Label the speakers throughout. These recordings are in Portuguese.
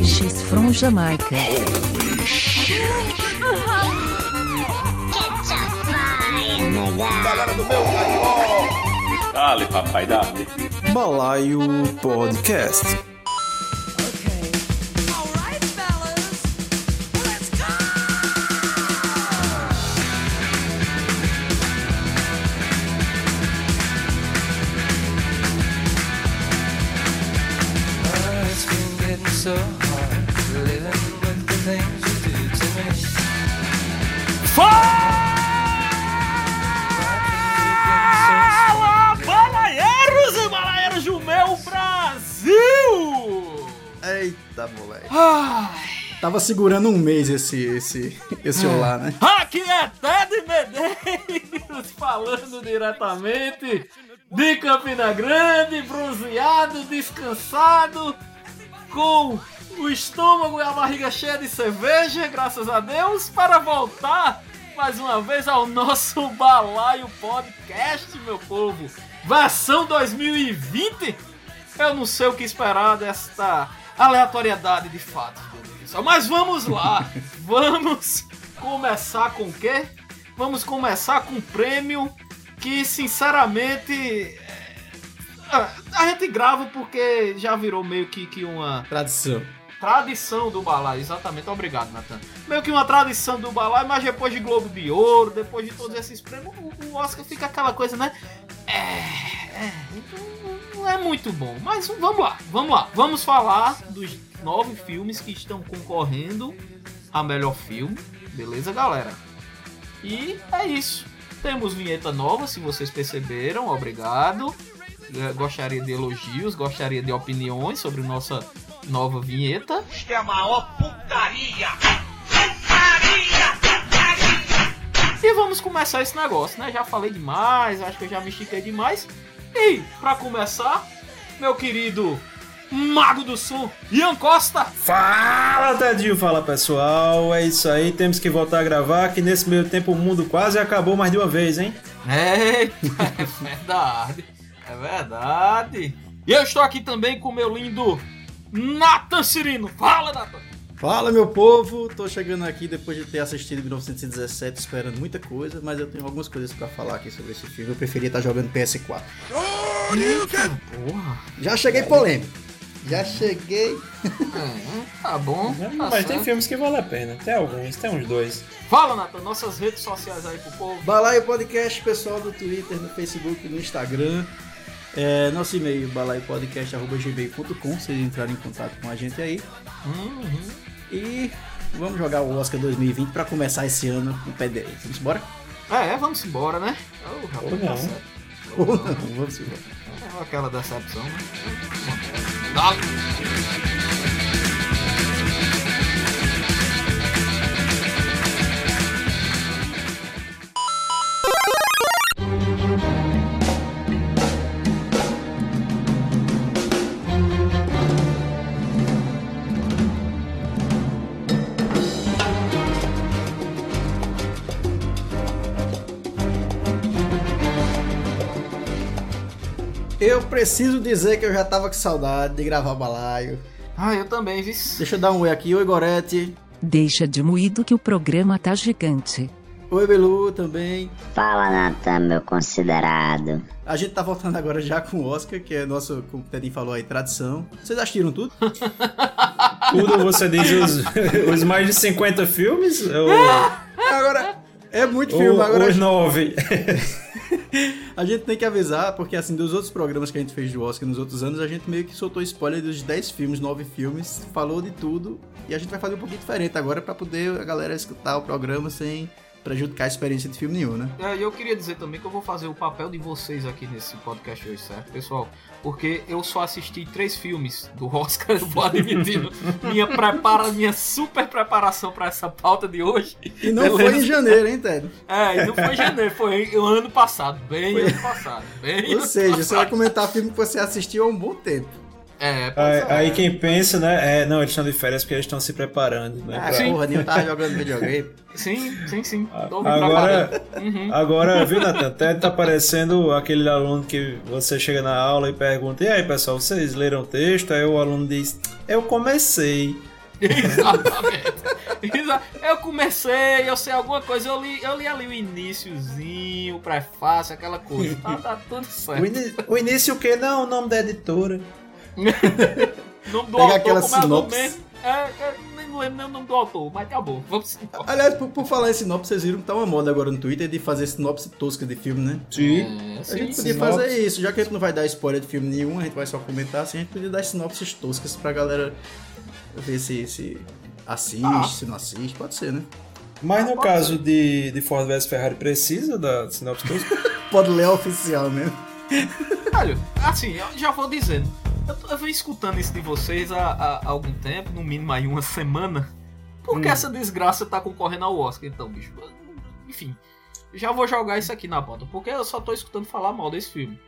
Speaker 1: Wishes from Jamaica.
Speaker 2: Galera do meu caió.
Speaker 3: Dale, papai, dale.
Speaker 4: Balaio Podcast.
Speaker 5: So
Speaker 4: Moleque.
Speaker 6: Ai,
Speaker 4: Tava segurando um mês esse, esse, esse olá, né?
Speaker 6: aqui é Ted Medeiros falando diretamente de Campina Grande, bronzeado, descansado, com o estômago e a barriga cheia de cerveja, graças a Deus, para voltar mais uma vez ao nosso Balaio Podcast, meu povo. Versão 2020? Eu não sei o que esperar desta aleatoriedade de céu. Mas vamos lá. vamos começar com o quê? Vamos começar com um prêmio que, sinceramente, é, a gente grava porque já virou meio que, que uma
Speaker 4: Tradição.
Speaker 6: tradição do Balai, exatamente. Obrigado, Natan. Meio que uma tradição do Balai, mas depois de Globo de Ouro, depois de todos esses prêmios, o, Oscar fica aquela coisa, né? É, é, não é muito bom. Mas vamos lá, vamos lá. Vamos falar dos nove filmes que estão concorrendo a melhor filme. Beleza, galera? E é isso. Temos vinheta nova, se vocês perceberam, obrigado. Eh, Gostaria de elogios, gostaria de opiniões sobre nossa nova vinheta.
Speaker 2: Isto é a maior putaria. Putaria, putaria.
Speaker 6: E vamos começar esse negócio, né? Já falei demais, acho que eu já me estiquei demais. E, pra começar, meu querido Mago do Sul, Ian Costa.
Speaker 7: Fala, Tadinho, fala pessoal. É isso aí, temos que voltar a gravar. Que nesse meio tempo o mundo quase acabou mais de uma vez, hein?
Speaker 6: Eita, é verdade, é verdade. E eu estou aqui também com o meu lindo Nathan Cirino. Fala, Nathan.
Speaker 4: Fala, meu povo. Tô chegando aqui depois de ter assistido 1917, esperando muita coisa, mas eu tenho algumas coisas pra falar aqui sobre esse filme. Eu preferia estar jogando PS4.
Speaker 6: Porra.
Speaker 4: Já cheguei polêmico. Já cheguei.
Speaker 6: É, tá bom. tá
Speaker 7: Mas tem
Speaker 6: certo.
Speaker 7: filmes que vale a pena. Tem alguns, tem uns dois.
Speaker 6: Fala, Nathan, nossas redes sociais aí pro povo.
Speaker 4: Balaio Podcast, pessoal do Twitter, no Facebook, no Instagram. É, nosso e-mail, balaiopodcast.gmail.com, se vocês entrarem em contato com a gente aí.
Speaker 6: Uhum.
Speaker 4: E vamos jogar o Oscar 2020 pra começar esse ano com o pé direito. Vamos embora?
Speaker 6: É, vamos embora, né? Oh, rapaz,
Speaker 7: Ou
Speaker 6: tá
Speaker 7: não.
Speaker 4: Ou não? Vamos embora.
Speaker 6: É aquela decepção, né? Dale.
Speaker 4: Eu preciso dizer que eu já tava com saudade de gravar balaio.
Speaker 6: Ah, eu também, vi.
Speaker 4: Deixa eu dar um oi aqui. Oi, Gorete.
Speaker 1: Deixa de moído que o programa tá gigante.
Speaker 4: Oi, Belu também.
Speaker 8: Fala, Natan, meu considerado.
Speaker 4: A gente tá voltando agora já com o Oscar, que é nosso, como o Tedinho falou aí, tradição. Vocês assistiram tudo?
Speaker 7: Tudo você diz os, os mais de 50 filmes? Ou,
Speaker 4: Agora, é muito filme.
Speaker 7: ou
Speaker 4: Agora
Speaker 7: os nove?
Speaker 4: a gente tem que avisar, porque assim, dos outros programas que a gente fez do Oscar nos outros anos, a gente meio que soltou spoiler dos 10 filmes, 9 filmes, falou de tudo. E a gente vai fazer um pouquinho diferente agora pra poder a galera escutar o programa sem prejudicar a experiência de filme nenhum, né?
Speaker 6: É, e eu queria dizer também que eu vou fazer o papel de vocês aqui nesse podcast hoje, certo, pessoal? Porque eu só assisti três filmes do Oscar, eu vou minha, prepara, minha super preparação pra essa pauta de hoje.
Speaker 4: E não
Speaker 6: Beleza?
Speaker 4: foi em janeiro, hein, Ted?
Speaker 6: É, e não foi em janeiro, foi o ano passado. Bem ano passado. Bem
Speaker 4: Ou
Speaker 6: ano
Speaker 4: seja, você vai
Speaker 6: passado.
Speaker 4: comentar filme que você assistiu há um bom tempo.
Speaker 6: É,
Speaker 7: Aí,
Speaker 6: é.
Speaker 7: aí quem pensa, né? É, não, eles estão de férias porque eles estão se preparando, né?
Speaker 4: Ah,
Speaker 7: pra-
Speaker 4: porra, nem eu tava jogando videogame.
Speaker 6: Sim, sim, sim.
Speaker 7: Agora.
Speaker 6: Uhum.
Speaker 7: agora, viu, Natan? Até tá parecendo aquele aluno que você chega na aula e pergunta: E aí, pessoal, vocês leram o texto? Aí o aluno diz: Eu comecei.
Speaker 6: Exatamente. Exa- Eu comecei, eu sei alguma coisa, eu li, eu li ali o iníciozinho, o prefácio, aquela coisa. Tá, tá tudo
Speaker 7: O,
Speaker 6: certo.
Speaker 7: ini- o início o quê? Não, o nome da editora.
Speaker 6: O nome do
Speaker 4: Pega
Speaker 6: autor,
Speaker 4: aquela
Speaker 6: é o nome
Speaker 4: sinopse.
Speaker 6: mesmo? É, é, nem lembro nem o nome do autor, mas tá bom. Vamos embora.
Speaker 4: Aliás, por, por falar em sinopse, vocês viram que tá uma moda agora no Twitter de fazer sinopse tosca de filme, né?
Speaker 7: Sim.
Speaker 6: É,
Speaker 4: A
Speaker 6: sim,
Speaker 4: gente podia
Speaker 7: sinopse.
Speaker 4: fazer isso, já que a gente não vai dar spoiler de filme nenhum, a gente vai só comentar, assim, a gente podia dar sinopses toscas pra galera ver se, se assiste,
Speaker 6: Ah.
Speaker 4: se não assiste, pode ser, né?
Speaker 7: Mas no caso de, de Ford vs Ferrari, precisa da sinopse tosca?
Speaker 4: Pode ler a oficial mesmo.
Speaker 6: Olha, assim, eu já vou dizendo. Eu, tô- eu venho escutando isso de vocês há, há- algum tempo, no mínimo aí uma semana. Por que
Speaker 7: Hum.
Speaker 6: essa desgraça tá concorrendo ao Oscar, então, bicho? Enfim, já vou jogar isso aqui na pauta, porque eu só tô escutando falar mal desse filme.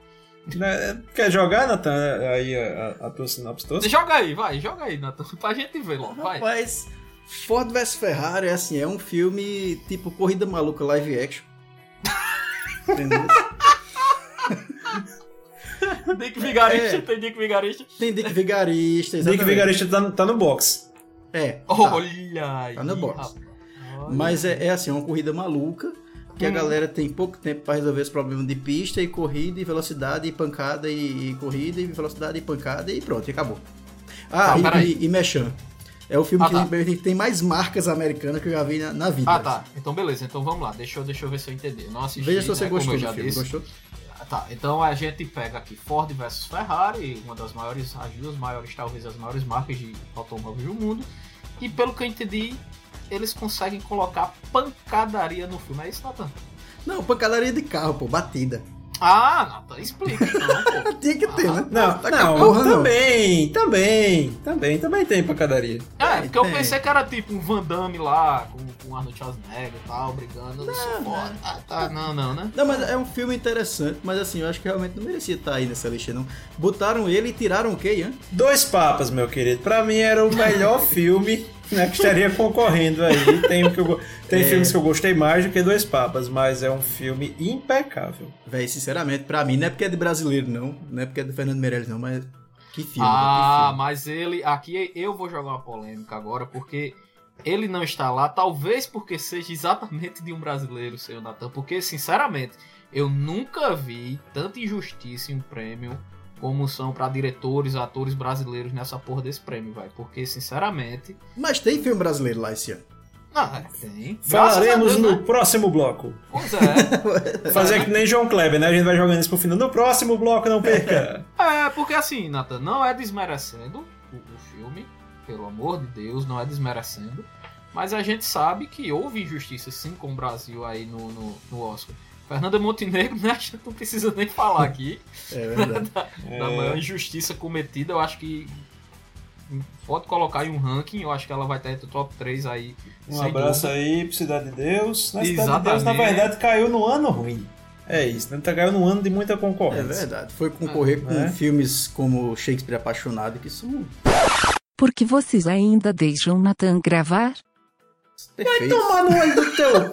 Speaker 7: Né? Quer jogar, Nathan, aí a, a- tua sinopse tosca?
Speaker 6: Joga aí, vai, joga aí, Nathan, pra gente ver logo, vai.
Speaker 4: Rapaz, Ford vs Ferrari, assim, é um filme tipo Corrida Maluca live action. Entendeu?
Speaker 6: Dick Vigarista,
Speaker 4: É.
Speaker 6: tem Dick Vigarista.
Speaker 4: Tem Dick Vigarista,
Speaker 7: Dick
Speaker 4: exatamente.
Speaker 7: Vigarista tá, no- tá no box.
Speaker 4: É, tá.
Speaker 6: Olha aí.
Speaker 4: Tá no box. Mas é, é assim, é uma corrida maluca que a
Speaker 6: Hum.
Speaker 4: galera tem pouco tempo pra resolver esse problema de pista e corrida e velocidade e pancada e, e corrida e velocidade e pancada e pronto, e acabou. Ah,
Speaker 6: Tá,
Speaker 4: e- e, e Mechan. É o filme
Speaker 6: Ah,
Speaker 4: que
Speaker 6: tá.
Speaker 4: tem, tem mais marcas americanas que eu já vi na, na vida.
Speaker 6: Ah, tá. Então, beleza. Então, vamos lá. Deixa eu, deixa eu ver se eu entendi. Eu não assisti,
Speaker 4: Veja se você
Speaker 6: né,
Speaker 4: gostou do filme.
Speaker 6: disse.
Speaker 4: Gostou?
Speaker 6: Tá, então a gente pega aqui Ford versus Ferrari, uma das maiores, as duas maiores, talvez as maiores marcas de automóveis do mundo. E pelo que eu entendi, eles conseguem colocar pancadaria no filme. É isso, Nathan?
Speaker 4: Não, pancadaria de carro, pô, batida.
Speaker 6: Ah, Nathan, explica então.
Speaker 4: Tinha que ter, né?
Speaker 7: Não,
Speaker 4: Tá
Speaker 7: não,
Speaker 4: com a porra, não.
Speaker 7: também, também, também, também tem pancadaria.
Speaker 6: É, porque eu
Speaker 4: tem.
Speaker 6: pensei que era tipo um Van Damme lá, com, com Arnold Schwarzenegger e tal, brigando. Eu sou foda. Ah, tá, não, não, né?
Speaker 4: Não, mas é um filme interessante, mas assim, eu acho que realmente não merecia estar aí nessa lista, não. Botaram ele e tiraram o quê, Ian?
Speaker 7: Dois Papas, meu querido. Pra mim era o melhor filme né, que estaria concorrendo aí. Tem, que eu tem
Speaker 4: É.
Speaker 7: filmes que eu gostei mais do que Dois Papas, mas é um filme impecável.
Speaker 4: Véi, sinceramente, pra mim, não é porque é de brasileiro, não. Não é porque é do Fernando Meirelles, não, mas que filme,
Speaker 6: Ah,
Speaker 4: que filme.
Speaker 6: mas ele. Aqui eu vou jogar uma polêmica agora, porque ele não está lá, talvez porque seja exatamente de um brasileiro, seu Natan. Porque, sinceramente, eu nunca vi tanta injustiça em um prêmio como são pra diretores, atores brasileiros nessa porra desse prêmio, vai. Porque, sinceramente.
Speaker 4: Mas tem filme brasileiro lá esse ano.
Speaker 6: Não, é, tem.
Speaker 7: Falaremos
Speaker 6: Deus,
Speaker 7: no
Speaker 6: né?
Speaker 7: próximo bloco.
Speaker 6: Pois é.
Speaker 7: Fazer que nem João Kleber, né? A gente vai jogando isso pro final. No próximo bloco, não perca.
Speaker 6: É, porque assim, Nathan, não é desmerecendo o, o filme, pelo amor de Deus, não é desmerecendo. Mas a gente sabe que houve injustiça sim com o Brasil aí no, no, no Oscar. Fernanda Montenegro, né? A gente não precisa nem falar aqui
Speaker 4: É verdade.
Speaker 6: da maior injustiça cometida. Eu acho que pode colocar em um ranking, eu acho que ela vai estar entre o top 3 aí.
Speaker 7: Um abraço
Speaker 6: dúvida.
Speaker 7: aí pro Cidade de Deus. Na Cidade de Deus, na
Speaker 6: Exatamente.
Speaker 7: verdade, caiu no ano ruim. É isso, né? Tá caiu no ano de muita
Speaker 4: É
Speaker 7: concorrência.
Speaker 4: verdade. Foi concorrer com
Speaker 7: É.
Speaker 4: filmes como Shakespeare Apaixonado, que são
Speaker 1: Porque vocês ainda deixam Nathan gravar?
Speaker 4: Perfeitos.
Speaker 7: Toma no olho do teu.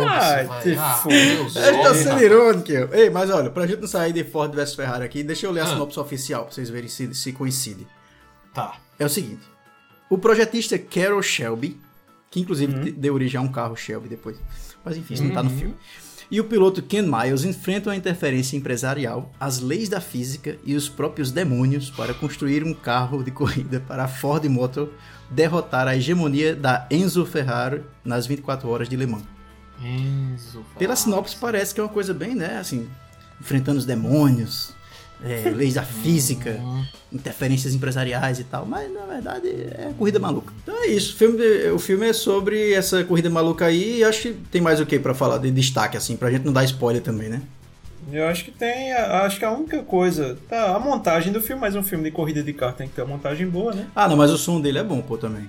Speaker 7: Ai,
Speaker 6: vai.
Speaker 7: te
Speaker 6: Ah,
Speaker 4: Ele tá sendo irônico. Ei, mas olha, pra gente não sair de Ford vs Ferrari aqui, deixa eu ler a
Speaker 6: Ah.
Speaker 4: sinopse oficial pra vocês verem se, se coincide.
Speaker 6: Tá.
Speaker 4: É o seguinte: o projetista Carol Shelby, que inclusive de- deu origem a um carro Shelby depois, mas enfim, isso não tá no
Speaker 6: Uhum.
Speaker 4: filme. E o piloto Ken Miles enfrentam a interferência empresarial, as leis da física e os próprios demônios para construir um carro de corrida para a Ford Motor derrotar a hegemonia da Enzo Ferrari nas 24 horas de Le Mans.
Speaker 6: Enzo.
Speaker 4: Pela
Speaker 6: Ferrari.
Speaker 4: sinopse parece que é uma coisa bem, né, assim, enfrentando os demônios, é, leis da física,
Speaker 6: Uhum.
Speaker 4: interferências empresariais e tal, mas na verdade é corrida maluca. Então é isso, o filme, o filme é sobre essa corrida maluca aí e acho que tem mais o que pra falar de destaque, assim, pra gente não dar spoiler também, né?
Speaker 7: Eu acho que tem. a- Acho que a única coisa. Tá, a montagem do filme, mas um filme de corrida de carro tem que ter uma montagem boa, né?
Speaker 4: Ah, não, mas o som dele é bom, pô, também.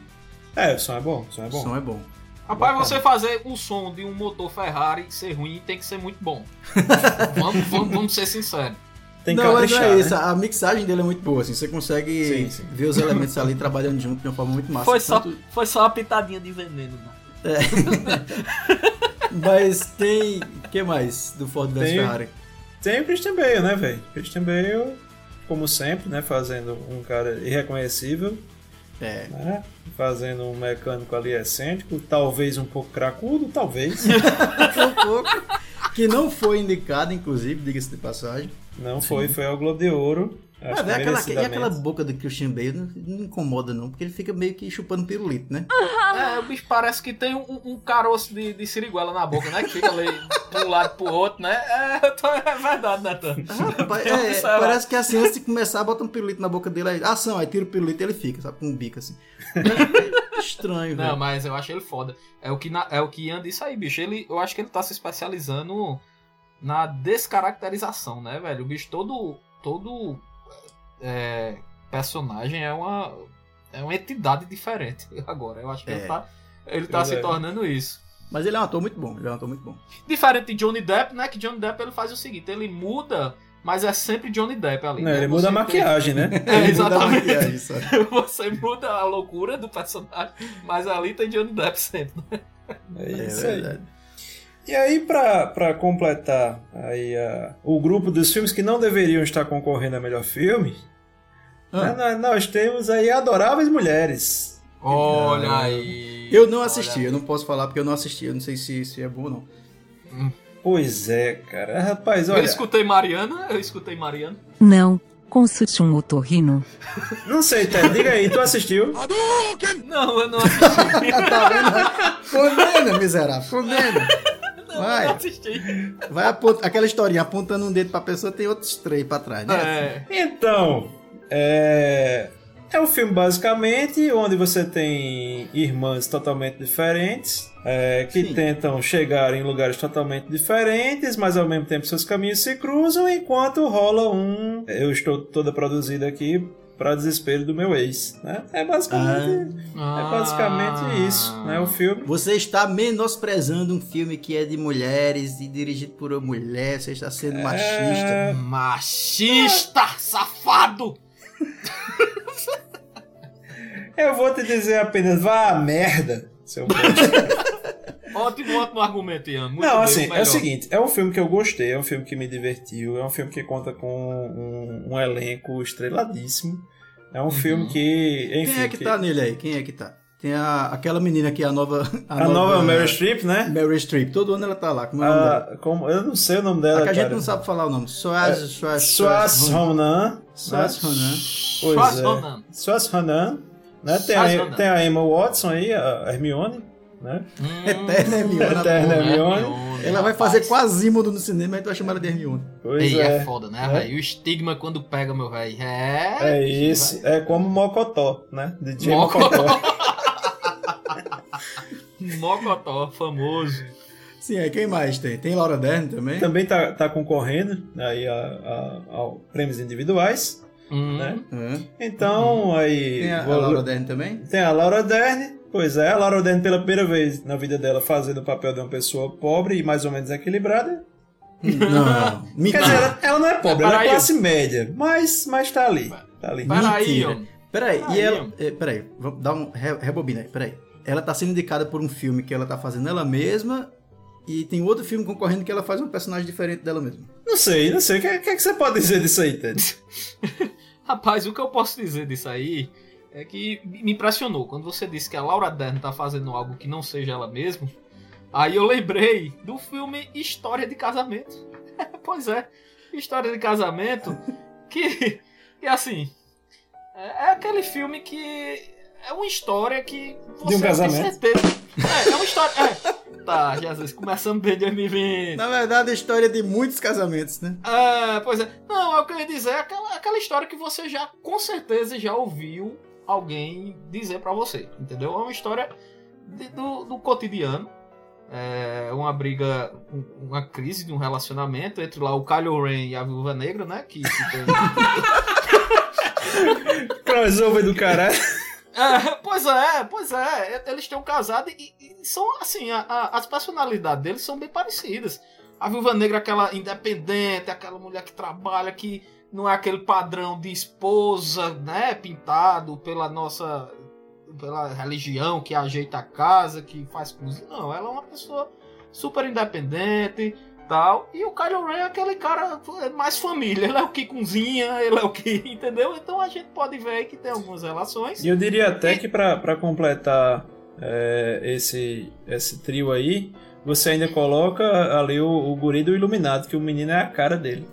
Speaker 7: É, o som é bom, o som é
Speaker 4: O
Speaker 7: bom.
Speaker 4: som é bom.
Speaker 6: Rapaz, você fazer o som de um motor Ferrari ser ruim tem que ser muito bom. vamos, vamos, vamos ser sinceros.
Speaker 7: Tem que
Speaker 4: não, mas não
Speaker 7: caprichar,
Speaker 4: é
Speaker 7: né?
Speaker 4: isso, a mixagem dele é muito boa, assim, você consegue
Speaker 7: Sim, sim.
Speaker 4: ver os elementos ali trabalhando junto de uma forma muito massa.
Speaker 6: Foi só,
Speaker 4: Tanto-
Speaker 6: foi só uma pitadinha de veneno, né?
Speaker 4: Mas tem. O que mais do Ford vs
Speaker 7: Tem-
Speaker 4: Ferrari?
Speaker 7: Tem o Christian Bale, né, velho? Christian Bale, como sempre, né? Fazendo um cara irreconhecível.
Speaker 4: É.
Speaker 7: né? Fazendo um mecânico ali excêntrico, talvez um pouco cracudo, talvez.
Speaker 4: um pouco. Que não foi indicado, inclusive, diga-se de passagem.
Speaker 7: Não foi, foi ao Globo de Ouro. Acho
Speaker 4: Mas, velho, aquela, e aquela boca do Christian Bale não, não incomoda, não, porque ele fica meio que chupando pirulito, né?
Speaker 6: É, o bicho parece que tem um, um caroço de, de siriguela na boca, né? Que fica ali de um lado pro outro, né? É, tô- é verdade, Natan.
Speaker 4: Rapaz,
Speaker 6: Tem uma
Speaker 4: é,
Speaker 6: observa-
Speaker 4: parece que assim, antes de começar, bota um pirulito na boca dele, aí, ação, aí tira o pirulito e ele fica, sabe, com um bico assim. Estranho,
Speaker 6: Não,
Speaker 4: velho.
Speaker 6: mas eu acho ele foda. É o que, na- é o que Ian disse aí, bicho. Ele, eu acho que ele tá se especializando na descaracterização, né, velho? O bicho todo. todo é, personagem é uma. É uma entidade diferente agora. Eu acho que
Speaker 4: É.
Speaker 6: ele tá. Ele tá se
Speaker 7: é.
Speaker 6: tornando isso.
Speaker 4: Mas ele é um ator muito bom, ele é um ator muito bom.
Speaker 6: Diferente de Johnny Depp, né? Que Johnny Depp ele faz o seguinte, ele muda, mas é sempre Johnny Depp ali.
Speaker 7: Não,
Speaker 6: né?
Speaker 7: ele muda a maquiagem, né?
Speaker 6: tem- É,
Speaker 4: muda a
Speaker 6: exatamente.
Speaker 4: sabe?
Speaker 6: Você muda a loucura do personagem, mas ali tem Johnny Depp sempre.
Speaker 7: É
Speaker 4: É
Speaker 7: isso aí.
Speaker 4: verdade.
Speaker 7: E aí, pra, pra completar aí, a- o grupo dos filmes que não deveriam estar concorrendo a melhor filme,
Speaker 4: Ah.
Speaker 7: né, nós, temos aí Adoráveis Mulheres.
Speaker 6: Olha aí.
Speaker 4: Eu não assisti,
Speaker 6: Olha
Speaker 4: eu não posso falar porque eu não assisti, eu não sei se, se é bom ou não.
Speaker 7: Pois é, cara. Rapaz,
Speaker 6: Eu
Speaker 7: olha,
Speaker 6: escutei Mariana, eu escutei Mariana.
Speaker 1: Não, consulte um otorrino.
Speaker 7: não sei, Ted, diga aí, tu assistiu?
Speaker 6: Não, eu não assisti.
Speaker 4: tá vendo? Condena, miserável, condena.
Speaker 6: não, eu
Speaker 4: Vai.
Speaker 6: não assisti.
Speaker 4: Vai apontar, aquela historinha, apontando um dedo pra pessoa, tem outros três pra trás, né?
Speaker 6: É.
Speaker 7: Então, é. É um filme basicamente onde você tem irmãs totalmente diferentes é, que
Speaker 4: Sim.
Speaker 7: tentam chegar em lugares totalmente diferentes, mas ao mesmo tempo seus caminhos se cruzam enquanto rola um. Eu estou toda produzida aqui para desespero do meu ex, né? É basicamente, é basicamente isso, né? O filme.
Speaker 4: Você está menosprezando um filme que é de mulheres e dirigido por uma mulher, você está sendo machista.
Speaker 7: É,
Speaker 6: Machista, safado!
Speaker 7: Eu vou te dizer apenas, vá a merda, seu.
Speaker 6: Ótimo, ótimo argumento, Ian. Muito
Speaker 7: Não,
Speaker 6: bem,
Speaker 7: assim, é
Speaker 6: melhor.
Speaker 7: o seguinte, é um filme que eu gostei, é um filme que me divertiu, é um filme que conta com um, um elenco estreladíssimo. É um filme que, enfim...
Speaker 4: Quem é que tá nele aí? Quem é que tá? Tem a, aquela menina que é a nova.
Speaker 7: A nova Meryl Streep, né?
Speaker 4: Meryl Streep. Todo ano ela tá lá. Como é o nome dela?
Speaker 7: Ah, como, eu não sei o nome dela,
Speaker 4: É que a gente
Speaker 7: cara.
Speaker 4: não sabe falar o nome. Swaz
Speaker 7: Ronan.
Speaker 4: Swaz
Speaker 7: né?
Speaker 4: Ronan.
Speaker 7: Pois
Speaker 6: Swaz
Speaker 7: é.
Speaker 6: Ronan.
Speaker 7: Ronan. Né? Tem, a,
Speaker 6: Ronan.
Speaker 7: tem a Emma Watson aí, a Hermione. Né?
Speaker 6: Hum,
Speaker 4: Eterna Hermione.
Speaker 7: Eterna
Speaker 6: é
Speaker 7: Hermione.
Speaker 4: Ela vai fazer Quasimodo no cinema e a gente vai chamar ela de Hermione.
Speaker 7: Pois
Speaker 6: Ei, é.
Speaker 7: é.
Speaker 6: foda, né,
Speaker 7: É.
Speaker 6: velho? O estigma quando pega, meu velho. É.
Speaker 7: É isso. É como Mocotó, né? De
Speaker 6: Mocotó.
Speaker 7: Mocotó.
Speaker 6: Mocotó, famoso.
Speaker 4: Sim, aí quem mais tem? Tem Laura Dern também?
Speaker 7: Também tá, tá concorrendo aí a, a- ao prêmios individuais.
Speaker 6: Hum.
Speaker 7: Né?
Speaker 4: Hã?
Speaker 7: Então, aí.
Speaker 4: Tem a, a
Speaker 7: vou-
Speaker 4: Laura Dern também?
Speaker 7: tem a Laura Dern. Pois é, a Laura Dern pela primeira vez na vida dela fazendo o papel de uma pessoa pobre e mais ou menos equilibrada.
Speaker 4: Não.
Speaker 7: Quer dizer, ela, ela não é pobre, ela é classe média, mas, mas tá ali. Tá ali.
Speaker 6: Peraí,
Speaker 4: Mentira.
Speaker 6: homem.
Speaker 4: Peraí,
Speaker 6: Aí,
Speaker 4: e ela.
Speaker 6: ó.
Speaker 4: é, peraí, vamos dar um. Re, rebobina aí, peraí. Ela tá sendo indicada por um filme que ela tá fazendo ela mesma. E tem outro filme concorrendo que ela faz um personagem diferente dela mesma.
Speaker 7: Não sei, não sei. O que, que, que você pode dizer disso aí, Ted?
Speaker 6: Rapaz, o que eu posso dizer disso aí é que me impressionou. Quando você disse que a Laura Dern tá fazendo algo que não seja ela mesma, aí eu lembrei do filme História de Casamento. pois é, História de Casamento, que, que assim, é, é aquele filme que é uma história que você
Speaker 7: De um
Speaker 6: tem
Speaker 7: casamento.
Speaker 6: certeza. É, é uma história. É. Tá, Jesus, começamos bem 2020.
Speaker 4: Na verdade, a história de muitos casamentos, né?
Speaker 6: Ah, pois é. Não, é o que eu ia dizer, é aquela, aquela história que você já, com certeza, já ouviu alguém dizer pra você, entendeu? É uma história de- do, do cotidiano. É uma briga, um- uma crise de um relacionamento entre lá o Kylo Ren e a Viúva Negra, né? Que, que tem...
Speaker 7: Crossover do caralho.
Speaker 6: É, pois é, pois é. Eles têm um casado e, e são assim, a- a- as personalidades deles são bem parecidas. A Viúva Negra aquela independente, aquela mulher que trabalha, que não é aquele padrão de esposa, né, pintado pela nossa pela religião que ajeita a casa, que faz cozinha. Não, ela é uma pessoa super independente, tal. E o Kylo Ren é aquele cara é mais família. Ele é o que cozinha, ele é o que. Entendeu? Então a gente pode ver aí que tem algumas relações.
Speaker 7: E eu diria até que pra, pra completar é, esse, esse trio aí, você ainda coloca ali o, o guri do Iluminado, que o menino é a cara dele.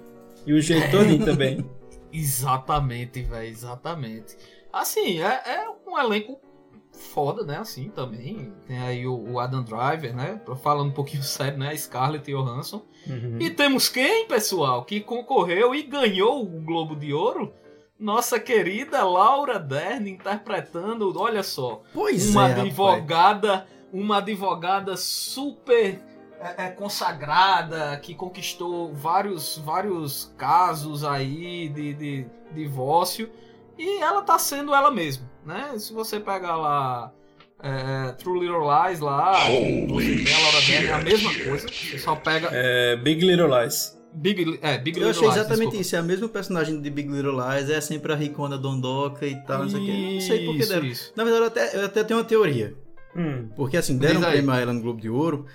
Speaker 7: E o jeito todinho também.
Speaker 6: Exatamente, velho, exatamente. Assim, é, é um elenco foda, né? Assim também. Tem aí o, o Adam Driver, né? Falando um pouquinho sério, né? A Scarlett Johansson.
Speaker 7: Uhum.
Speaker 6: E temos quem, pessoal, que concorreu e ganhou o Globo de Ouro? Nossa querida Laura Dern interpretando, olha só,
Speaker 4: Pois
Speaker 6: uma
Speaker 4: é, rapaz.
Speaker 6: advogada, uma advogada super é, é, consagrada que conquistou vários vários casos aí de, de divórcio e ela tá sendo ela mesma, né? Se você pegar lá é, True Little Lies lá, tem a Laura Dern, é a mesma coisa. Você só pega
Speaker 7: É, Big Little Lies.
Speaker 6: Big, é, Big
Speaker 4: Eu
Speaker 6: Little
Speaker 4: achei
Speaker 6: Lies,
Speaker 4: exatamente
Speaker 6: desculpa.
Speaker 4: isso. É a mesma personagem de Big Little Lies, é sempre a ricona dondoca e tal, não sei o quê. Não sei por que deram.
Speaker 6: isso.
Speaker 4: Na verdade, eu até, eu até tenho uma teoria.
Speaker 7: Hum.
Speaker 4: Porque assim, deram um
Speaker 6: aí.
Speaker 4: prêmio a ela no Globo de Ouro.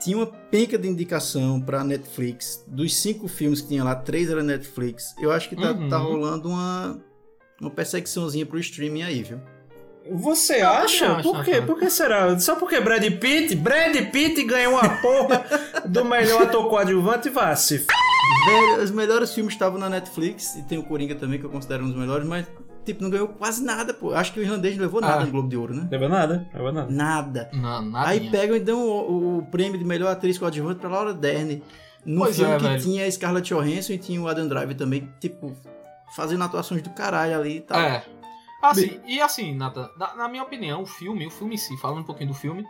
Speaker 4: Tinha uma penca de indicação pra Netflix. Dos cinco filmes que tinha lá, três era Netflix. Eu acho que tá,
Speaker 6: Uhum.
Speaker 4: tá rolando uma, uma perseguiçãozinha pro streaming aí, viu?
Speaker 7: Você acha? Por quê? Por que será? Só porque Brad Pitt? Brad Pitt ganhou a porra do melhor ator coadjuvante e vá se f...
Speaker 4: Velho, os melhores filmes estavam na Netflix. E tem o Coringa também, que eu considero um dos melhores. Mas, tipo, não ganhou quase nada, pô. Acho que o irlandês não levou nada
Speaker 6: Ah.
Speaker 4: no Globo de Ouro, né?
Speaker 7: Leva nada, leva nada.
Speaker 4: Nada.
Speaker 6: Não, nada.
Speaker 4: Aí pegam e dão o, o prêmio de melhor atriz coadjuvante pra Laura Dern. No
Speaker 6: Pois
Speaker 4: filme
Speaker 6: é,
Speaker 4: que
Speaker 6: velho.
Speaker 4: tinha a Scarlett Johansson e tinha o Adam Driver também, tipo, fazendo atuações do caralho ali e tal.
Speaker 6: É. Assim, e assim, Nathan, na, na minha opinião, o filme, o filme em si, falando um pouquinho do filme,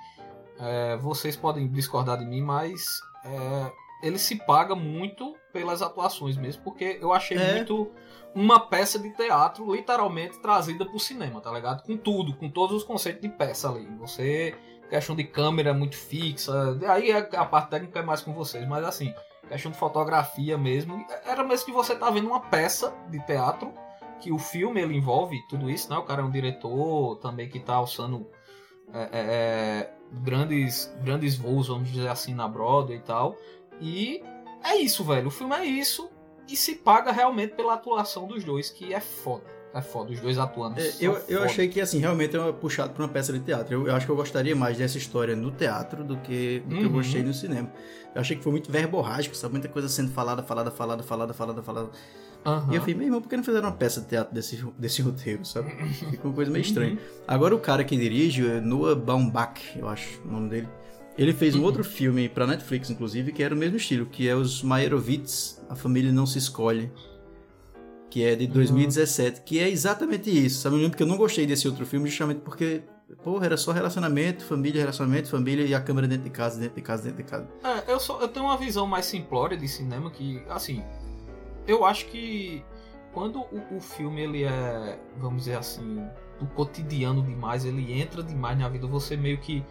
Speaker 6: é, vocês podem discordar de mim, mas é, ele se paga muito pelas atuações mesmo, porque eu achei
Speaker 4: É.
Speaker 6: muito uma peça de teatro literalmente trazida pro cinema, tá ligado? Com tudo, com todos os conceitos de peça ali. Você, questão de câmera muito fixa, aí a, a parte técnica é mais com vocês, mas assim, questão de fotografia mesmo, era mesmo que você tá vendo uma peça de teatro que o filme ele envolve tudo isso, né? O cara é um diretor também que tá alçando é, é, é, grandes, grandes voos, vamos dizer assim, na Broadway e tal. E é isso, velho. O filme é isso e se paga realmente pela atuação dos dois, que é foda. É foda, os dois atuando.
Speaker 4: É, eu, eu achei que, assim, realmente é puxado pra uma peça de teatro. Eu, eu acho que eu gostaria mais dessa história no teatro do que, do que eu
Speaker 6: Uhum.
Speaker 4: gostei no cinema. Eu achei que foi muito verborrágico, sabe? Muita coisa sendo falada, falada, falada, falada, falada, falada.
Speaker 6: Aham.
Speaker 4: E eu falei, meu irmão, por que não fizeram uma peça de teatro desse, desse roteiro, sabe? Ficou uma coisa meio
Speaker 6: Uhum.
Speaker 4: estranha. Agora o cara que dirige é Noah Baumbach, eu acho o nome dele. Ele fez
Speaker 6: Uhum.
Speaker 4: um outro filme pra Netflix, inclusive, que era o mesmo estilo, que é os Meyerowitz, A Família Não Se Escolhe. Que é de
Speaker 6: Uhum.
Speaker 4: 2017, que é exatamente isso. Sabe? Eu lembro que eu não gostei desse outro filme justamente porque, porra, era só relacionamento, família, relacionamento, família e a câmera dentro de casa, dentro de casa, dentro de casa.
Speaker 6: É, eu, só, eu tenho uma visão mais simplória de cinema que, assim, eu acho que quando o, o filme ele é, vamos dizer assim, do cotidiano demais, ele entra demais na vida, você meio que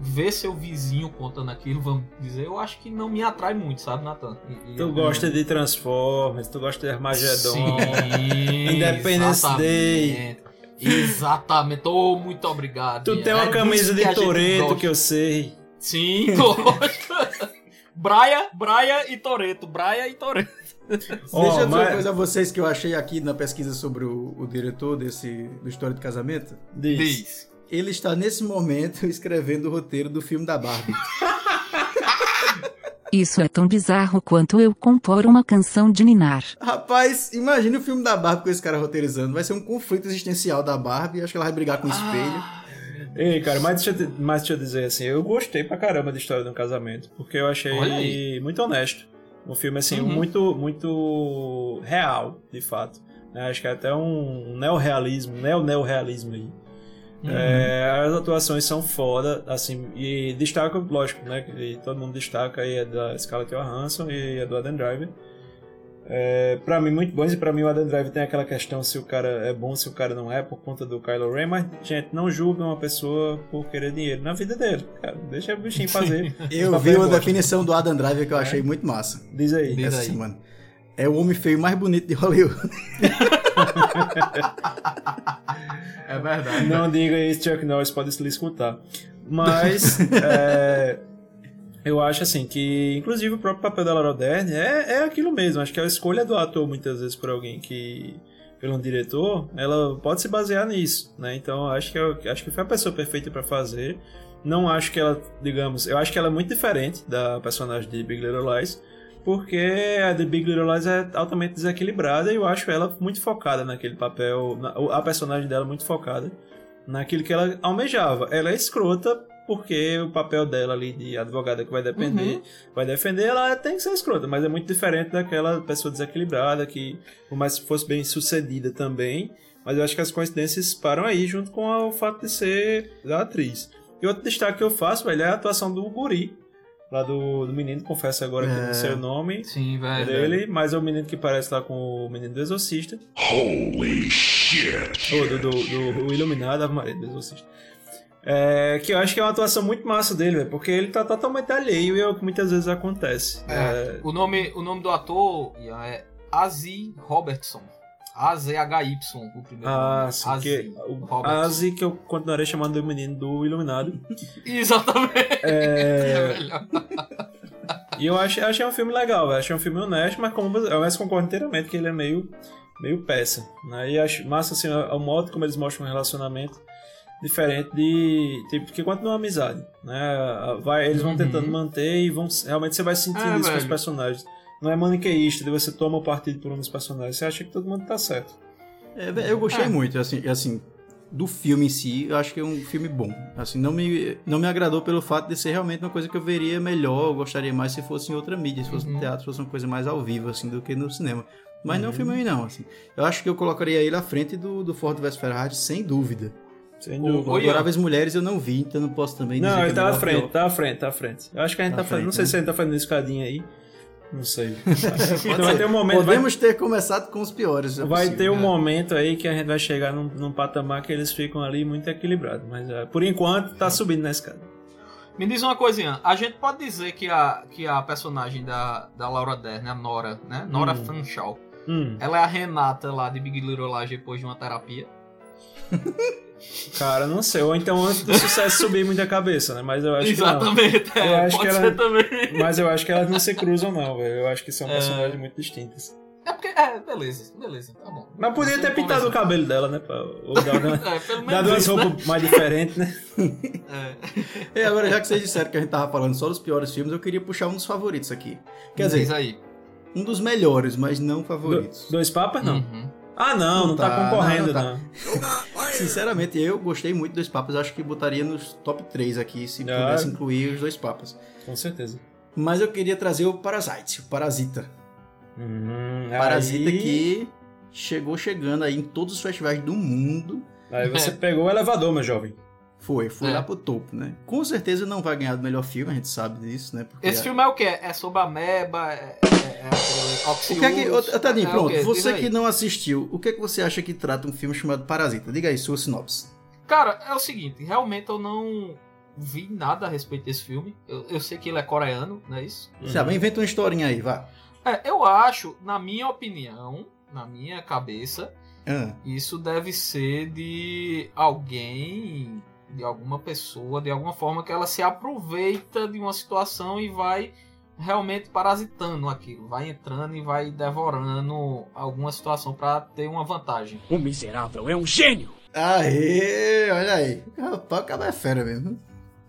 Speaker 6: vê seu vizinho contando aquilo, vamos dizer, eu acho que não me atrai muito, sabe, Nathan? E
Speaker 7: Tu
Speaker 6: eu-
Speaker 7: gosta de Transformers, tu gosta de Armagedon.
Speaker 6: Sim,
Speaker 7: Independence Day.
Speaker 6: exatamente. Exatamente. Oh, muito obrigado.
Speaker 7: Tu tem uma
Speaker 6: É
Speaker 7: camisa de Toreto que eu sei.
Speaker 6: Sim, gosto. Braia, Braia e Toreto. Braia e Toreto.
Speaker 7: Ó,
Speaker 4: Deixa eu dizer
Speaker 7: mas-
Speaker 4: uma coisa a vocês que eu achei aqui na pesquisa sobre o, o diretor desse do História de Casamento.
Speaker 7: Diz.
Speaker 6: Diz.
Speaker 4: Ele está nesse momento escrevendo o roteiro do filme da Barbie.
Speaker 1: Isso é tão bizarro quanto eu compor uma canção de Ninar.
Speaker 4: Rapaz, imagine o filme da Barbie com esse cara roteirizando. Vai ser um conflito existencial da Barbie. Acho que ela vai brigar com o espelho.
Speaker 7: Ei, cara, mas deixa, eu te- mas deixa eu dizer assim, eu gostei pra caramba da história de um casamento, porque eu achei muito honesto. Um filme, assim,
Speaker 6: Uhum.
Speaker 7: muito, muito real, de fato. né? Acho que é até um neorrealismo, neo-neorrealismo aí.
Speaker 6: Uhum.
Speaker 7: É, as atuações são foda, assim, e destaca, lógico, né, que todo mundo destaca aí é da Scarlett Johansson e é do Adam Driver. É, pra mim, muito bons, e pra mim o Adam Driver tem aquela questão se o cara é bom, se o cara não é, por conta do Kylo Ren, mas, gente, não julga uma pessoa por querer dinheiro na vida dele, cara, deixa o bichinho fazer.
Speaker 4: Eu vi uma
Speaker 7: bosta.
Speaker 4: definição do Adam Driver que eu achei muito massa
Speaker 7: Diz aí.
Speaker 6: Diz
Speaker 4: essa
Speaker 6: aí.
Speaker 4: semana. É o homem feio mais bonito de Hollywood.
Speaker 6: É verdade.
Speaker 7: Não diga isso, Chuck Norris pode lhe escutar. Mas, é, Eu acho assim que, inclusive, o próprio papel da Laura Dern é, é aquilo mesmo. Acho que a escolha do ator, muitas vezes, por alguém que. pelo um diretor, ela pode se basear nisso, né? Então, acho que, eu, acho que foi a pessoa perfeita pra fazer. Não acho que ela, digamos, eu acho que ela é muito diferente da personagem de Big Little Lies, porque a de Big Little Lies é altamente desequilibrada e eu acho ela muito focada naquele papel, a personagem dela muito focada naquilo que ela almejava. Ela é escrota porque o papel dela ali de advogada que vai depender, vai defender, ela tem que ser escrota, mas é muito diferente daquela pessoa desequilibrada que, por mais que fosse bem sucedida também, mas eu acho que as coincidências param aí junto com o fato de ser da atriz. E outro destaque que eu faço, velho, é a atuação do Guri, lá do, do menino, confesso agora que
Speaker 4: É.
Speaker 7: não sei o nome
Speaker 6: Sim, velho.
Speaker 7: dele, mas é o menino que parece lá com o menino do Exorcista. Holy shit! Ou do, do, do, do Iluminado, Ave Maria, do Exorcista. É, que eu acho que é uma atuação muito massa dele, velho, porque ele tá totalmente alheio e é o que muitas vezes acontece.
Speaker 6: É, o, nome, o nome do ator é Azi Robertson. A-Z-H-Y, o primeiro
Speaker 7: Ah, sim,
Speaker 6: Azi
Speaker 7: que, o
Speaker 6: Robertson.
Speaker 7: Azi, que eu continuarei chamando do menino do Iluminado.
Speaker 6: Exatamente.
Speaker 7: É,
Speaker 6: melhor.
Speaker 7: e eu achei, achei um filme legal, velho. Achei um filme honesto, mas como eu concordo inteiramente que ele é meio, meio peça. Né? E acho massa assim, o, o modo como eles mostram um relacionamento diferente de. Tipo, que continua uma amizade. Né? Vai, eles vão
Speaker 6: Uhum.
Speaker 7: tentando manter e vão. Realmente você vai sentindo
Speaker 6: É,
Speaker 7: isso com os
Speaker 6: velho.
Speaker 7: personagens. Não é maniqueísta, de você toma o partido por um dos personagens. Você acha que todo mundo tá certo.
Speaker 4: É, eu gostei
Speaker 6: É.
Speaker 4: muito, assim, assim, do filme em si, eu acho que é um filme bom. Assim, não me, não me agradou pelo fato de ser realmente uma coisa que eu veria melhor, eu gostaria mais se fosse em outra mídia, se fosse
Speaker 6: Uhum.
Speaker 4: no teatro, se fosse uma coisa mais ao vivo, assim, do que no cinema. Mas não é um filme ruim, não, assim. Eu acho que eu colocaria ele à frente do, do Ford vs Ferrari, sem dúvida.
Speaker 7: Sem
Speaker 4: O
Speaker 7: dúvida.
Speaker 6: Oi,
Speaker 4: Adoráveis Mulheres eu não vi, então não posso também dizer
Speaker 7: Não, ele
Speaker 4: é
Speaker 7: tá à frente, tá à frente, tá à frente. Eu acho que a gente
Speaker 4: Tá
Speaker 7: tá,
Speaker 4: à
Speaker 7: fazendo. Não
Speaker 4: frente,
Speaker 7: sei
Speaker 4: né?
Speaker 7: se a gente tá fazendo escadinha aí. Não sei.
Speaker 4: Pode
Speaker 7: vai ter um momento. vai-
Speaker 4: Podemos ter começado com os piores. é
Speaker 7: Vai
Speaker 4: possível.
Speaker 7: ter um
Speaker 6: né?
Speaker 7: momento aí que a gente vai chegar num, num patamar que eles ficam ali muito equilibrados. Mas ah, por enquanto tá subindo na escada.
Speaker 6: Me diz uma coisinha, a gente pode dizer que a, que a personagem da, da Laura Dern, a Nora, né? Nora
Speaker 7: Hum. Hum,
Speaker 6: ela é a Renata lá de Big Little Lies depois de uma terapia.
Speaker 7: cara, não sei. Ou então antes do sucesso subir muito a cabeça, né? Mas eu acho
Speaker 6: Exatamente,
Speaker 7: Eu
Speaker 6: é,
Speaker 7: acho
Speaker 6: pode
Speaker 7: que
Speaker 6: ser
Speaker 7: ela-
Speaker 6: também.
Speaker 7: que. Mas eu acho que elas não se cruzam, não, velho. Eu acho que são
Speaker 6: É.
Speaker 7: personagens muito distintas.
Speaker 6: É porque, é, beleza, beleza, tá bom.
Speaker 7: Mas podia ter pintado o cabelo dela, né? Pra, ou dar, uma-
Speaker 6: É, menos
Speaker 7: duas
Speaker 6: isso, né?
Speaker 7: roupas mais diferentes, né?
Speaker 6: É.
Speaker 4: E agora, já que vocês disseram que a gente tava falando só dos piores filmes, eu queria puxar um dos favoritos aqui. Quer
Speaker 6: Diz
Speaker 4: dizer,
Speaker 6: aí.
Speaker 4: um dos melhores, mas não
Speaker 7: Do-
Speaker 4: favoritos.
Speaker 7: dois papas, não.
Speaker 6: Uhum.
Speaker 7: Ah, não, não,
Speaker 4: Não
Speaker 7: tá,
Speaker 4: tá,
Speaker 7: concorrendo,
Speaker 4: não,
Speaker 7: não.
Speaker 4: não tá. Sinceramente, eu gostei muito dos papas. Acho que botaria nos top 3 aqui, se
Speaker 7: Ah.
Speaker 4: pudesse incluir os dois papas.
Speaker 7: Com certeza.
Speaker 4: Mas eu queria trazer o Parasite, o Parasita.
Speaker 7: Hum,
Speaker 4: Parasita
Speaker 7: aí-
Speaker 4: que chegou chegando aí em todos os festivais do mundo.
Speaker 7: Aí você
Speaker 6: É.
Speaker 7: pegou o elevador, meu jovem.
Speaker 4: Foi, foi
Speaker 6: É.
Speaker 4: lá pro topo, né? Com certeza não vai ganhar do melhor filme, a gente sabe disso, né? Porque
Speaker 6: Esse filme é o quê? É sobre a meba? É, é, é aquele
Speaker 4: O que é que. Tadinho,
Speaker 6: É
Speaker 4: pronto. Você que não assistiu, o que é que você acha que trata um filme chamado Parasita? Diga aí, sua sinopse.
Speaker 6: Cara, é o seguinte, realmente eu não vi nada a respeito desse filme. Eu, eu sei que ele é coreano, não é isso?
Speaker 4: Sabe, inventa uma historinha aí, vá.
Speaker 6: É, eu acho, na minha opinião, na minha cabeça,
Speaker 4: Ah,
Speaker 6: isso deve ser de alguém, de alguma pessoa, de alguma forma que ela se aproveita de uma situação e vai realmente parasitando aquilo, vai entrando e vai devorando alguma situação pra ter uma vantagem.
Speaker 2: O miserável é um gênio!
Speaker 4: Aê, olha aí. Rapaz, o cara é fera mesmo.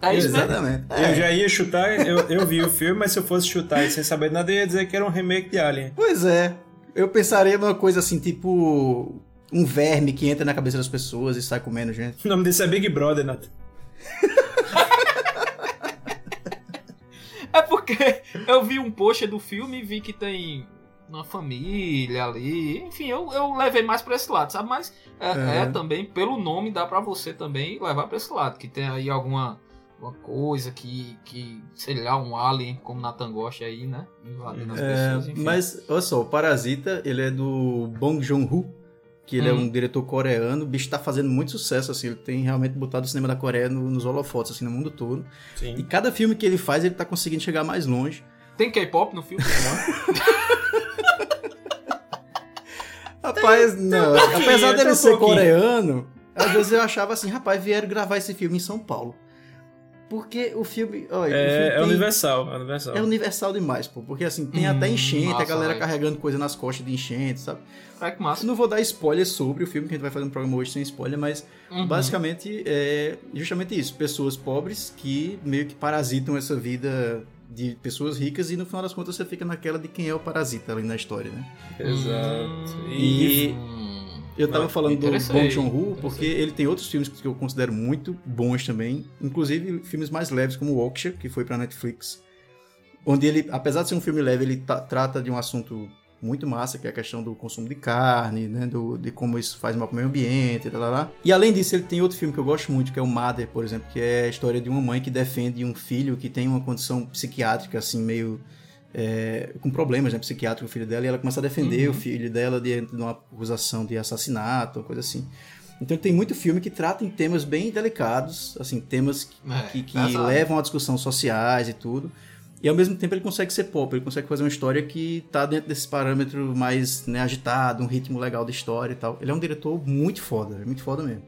Speaker 6: É isso mesmo?
Speaker 4: Exatamente.
Speaker 7: Eu
Speaker 4: É.
Speaker 7: já ia chutar, eu, eu vi o filme, mas se eu fosse chutar e sem saber nada, eu ia dizer que era um remake de Alien.
Speaker 4: Pois é. Eu pensaria numa coisa assim, tipo. Um verme que entra na cabeça das pessoas e sai comendo gente.
Speaker 7: O nome desse é Big Brother, Nath.
Speaker 6: É porque eu vi um post do filme e vi que tem uma família ali. Enfim, eu, eu levei mais pra esse lado, sabe? Mas é,
Speaker 4: É.
Speaker 6: é também, pelo nome, dá pra você também levar pra esse lado. Que tem aí alguma uma coisa que, que, sei lá, um alien, como Nathan gosta aí, né? Invadindo as
Speaker 4: É,
Speaker 6: pessoas, enfim.
Speaker 4: mas, olha só, o Parasita, ele é do Bong Joon-ho, que ele é
Speaker 6: Hum.
Speaker 4: um diretor coreano. O bicho tá fazendo muito sucesso, assim. Ele tem realmente botado o cinema da Coreia no- nos holofotes, assim, no mundo todo. E
Speaker 7: Sim.
Speaker 4: cada filme que ele faz, ele tá conseguindo chegar mais longe.
Speaker 6: Tem K-pop no filme?
Speaker 4: Rapaz, não.
Speaker 7: pouquinho,
Speaker 4: apesar
Speaker 7: tem
Speaker 4: dele
Speaker 7: um
Speaker 4: ser
Speaker 7: pouquinho.
Speaker 4: coreano, às vezes eu achava assim, rapaz, vieram gravar esse filme em São Paulo. Porque o filme. Olha, o filme
Speaker 7: É, é
Speaker 4: tem-
Speaker 7: universal, é universal.
Speaker 4: É universal demais, pô. Porque assim, tem
Speaker 6: Hum,
Speaker 4: até enchente, a
Speaker 6: massa,
Speaker 4: galera
Speaker 6: velho.
Speaker 4: carregando coisa nas costas de enchente, sabe?
Speaker 6: É que massa.
Speaker 4: Não vou dar spoiler sobre o filme, que a gente vai fazer um programa hoje sem spoiler, mas
Speaker 6: Uhum.
Speaker 4: basicamente é justamente isso. Pessoas pobres que meio que parasitam essa vida de pessoas ricas e no final das contas você fica naquela de quem é o parasita ali na história, né?
Speaker 7: Exato.
Speaker 4: E
Speaker 6: Hum.
Speaker 4: Eu tava falando do Bong Joon-ho porque ele tem outros filmes que eu considero muito bons também, inclusive filmes mais leves como Oksha, que foi pra Netflix, onde ele, apesar de ser um filme leve, ele ta- trata de um assunto muito massa, que é a questão do consumo de carne, né, do, de como isso faz mal pro meio ambiente, e tal, lá, lá. E além disso, ele tem outro filme que eu gosto muito, que é o Mother, por exemplo, que é a história de uma mãe que defende um filho que tem uma condição psiquiátrica, assim, meio é, com problemas né, psiquiátricos, o filho dela, e ela começa a defender o filho dela diante de uma acusação de assassinato, uma coisa assim. Então tem muito filme que trata em temas bem delicados, assim, temas que,
Speaker 6: É,
Speaker 4: que, que levam a discussões sociais e tudo. E ao mesmo tempo ele consegue ser pop, ele consegue fazer uma história que tá dentro desse parâmetro mais né, agitado, um ritmo legal de história e tal. Ele é um diretor muito foda, muito foda mesmo.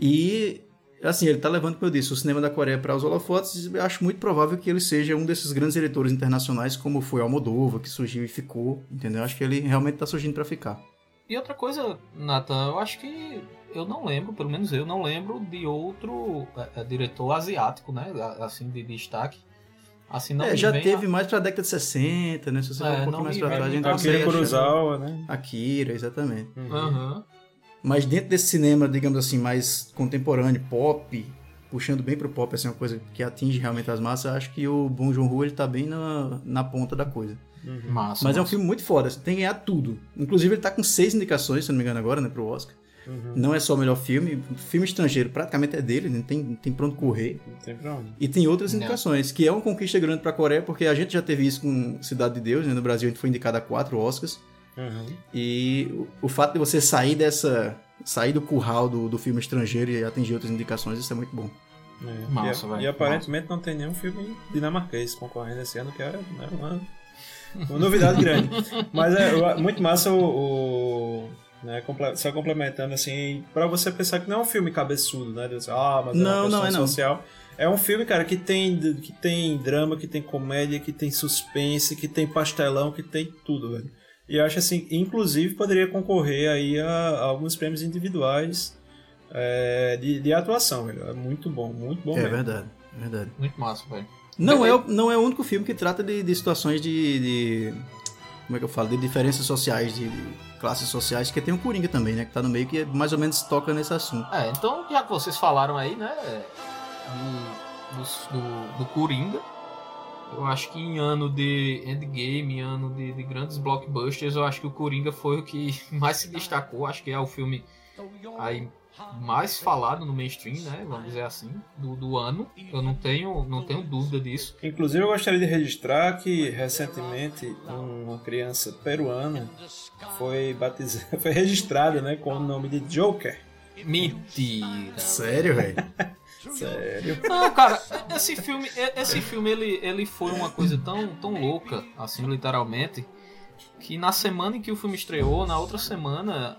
Speaker 4: E assim, ele tá levando, como eu disse, o cinema da Coreia para os holofotes, e eu acho muito provável que ele seja um desses grandes diretores internacionais, como foi Almodóvar, que surgiu e ficou, entendeu? Acho que ele realmente tá surgindo para ficar.
Speaker 6: E outra coisa, Nathan, eu acho que eu não lembro, pelo menos eu não lembro de outro é, é, diretor asiático, né? a- Assim, de destaque. Assim, não
Speaker 4: é, já teve
Speaker 6: a-
Speaker 4: mais pra década de 60, né? Se você for
Speaker 6: É,
Speaker 4: um pouquinho
Speaker 6: não
Speaker 4: mais
Speaker 6: vem
Speaker 4: trás, a gente
Speaker 6: a
Speaker 7: Akira
Speaker 4: achar-
Speaker 7: Kurosawa, né?
Speaker 4: Akira, exatamente.
Speaker 6: Aham.
Speaker 4: Mas dentro desse cinema, digamos assim, mais contemporâneo, pop, puxando bem pro pop, assim, uma coisa que atinge realmente as massas, eu acho que o Bong Joon-ho, ele tá bem na, na ponta da coisa.
Speaker 6: Massa.
Speaker 4: Mas é um
Speaker 6: massa.
Speaker 4: filme muito foda, assim, tem que ganhar tudo. Inclusive ele tá com seis indicações, se eu não me engano agora, né, pro Oscar. Não é só o melhor filme, filme estrangeiro praticamente é dele, não tem, não tem pra onde correr.
Speaker 7: Não tem pra onde.
Speaker 4: E tem outras indicações, que é uma conquista grande pra Coreia, porque a gente já teve isso com Cidade de Deus, né? No Brasil a gente foi indicado a quatro Oscars.
Speaker 7: Uhum.
Speaker 4: E o, o fato de você sair dessa. sair do curral do, do filme estrangeiro e atingir outras indicações, isso é muito bom.
Speaker 7: É.
Speaker 6: Massa,
Speaker 7: e, e aparentemente não tem nenhum filme dinamarquês concorrendo esse ano, que é né, uma, uma novidade grande. Mas é muito massa o. o- né, só complementando assim, pra você pensar que não é um filme cabeçudo, né? Ah, mas é
Speaker 4: Não,
Speaker 7: uma
Speaker 4: não
Speaker 7: questão
Speaker 4: é não.
Speaker 7: social. É um filme, cara, que tem, que tem drama, que tem comédia, que tem suspense, que tem pastelão, que tem tudo, velho. E eu acho assim, inclusive poderia concorrer aí a, a alguns prêmios individuais é, de, de atuação, velho. É muito bom, muito bom
Speaker 4: é
Speaker 7: mesmo.
Speaker 4: verdade, é verdade.
Speaker 6: Muito massa, velho.
Speaker 4: Não é, o- não é o único filme que trata de, de situações de, de- Como é que eu falo? De diferenças sociais, de, de classes sociais, que tem o Coringa também, né? Que tá no meio que mais ou menos toca nesse assunto.
Speaker 6: É, então, já que vocês falaram aí, né, do, do, do Coringa, eu acho que em ano de Endgame, em ano de, de grandes blockbusters, eu acho que o Coringa foi o que mais se destacou. Acho que é o filme aí mais falado no mainstream, né, vamos dizer assim, do, do ano. Eu não tenho, não tenho dúvida disso.
Speaker 7: Inclusive, eu gostaria de registrar que recentemente uma criança peruana foi batizada, foi registrada, né, com o nome de Joker.
Speaker 6: Mentira.
Speaker 4: Sério, velho?
Speaker 7: Sério?
Speaker 6: Não, cara, esse filme, esse filme ele, ele foi uma coisa tão, tão louca, assim, literalmente, que na semana em que o filme estreou, na outra semana,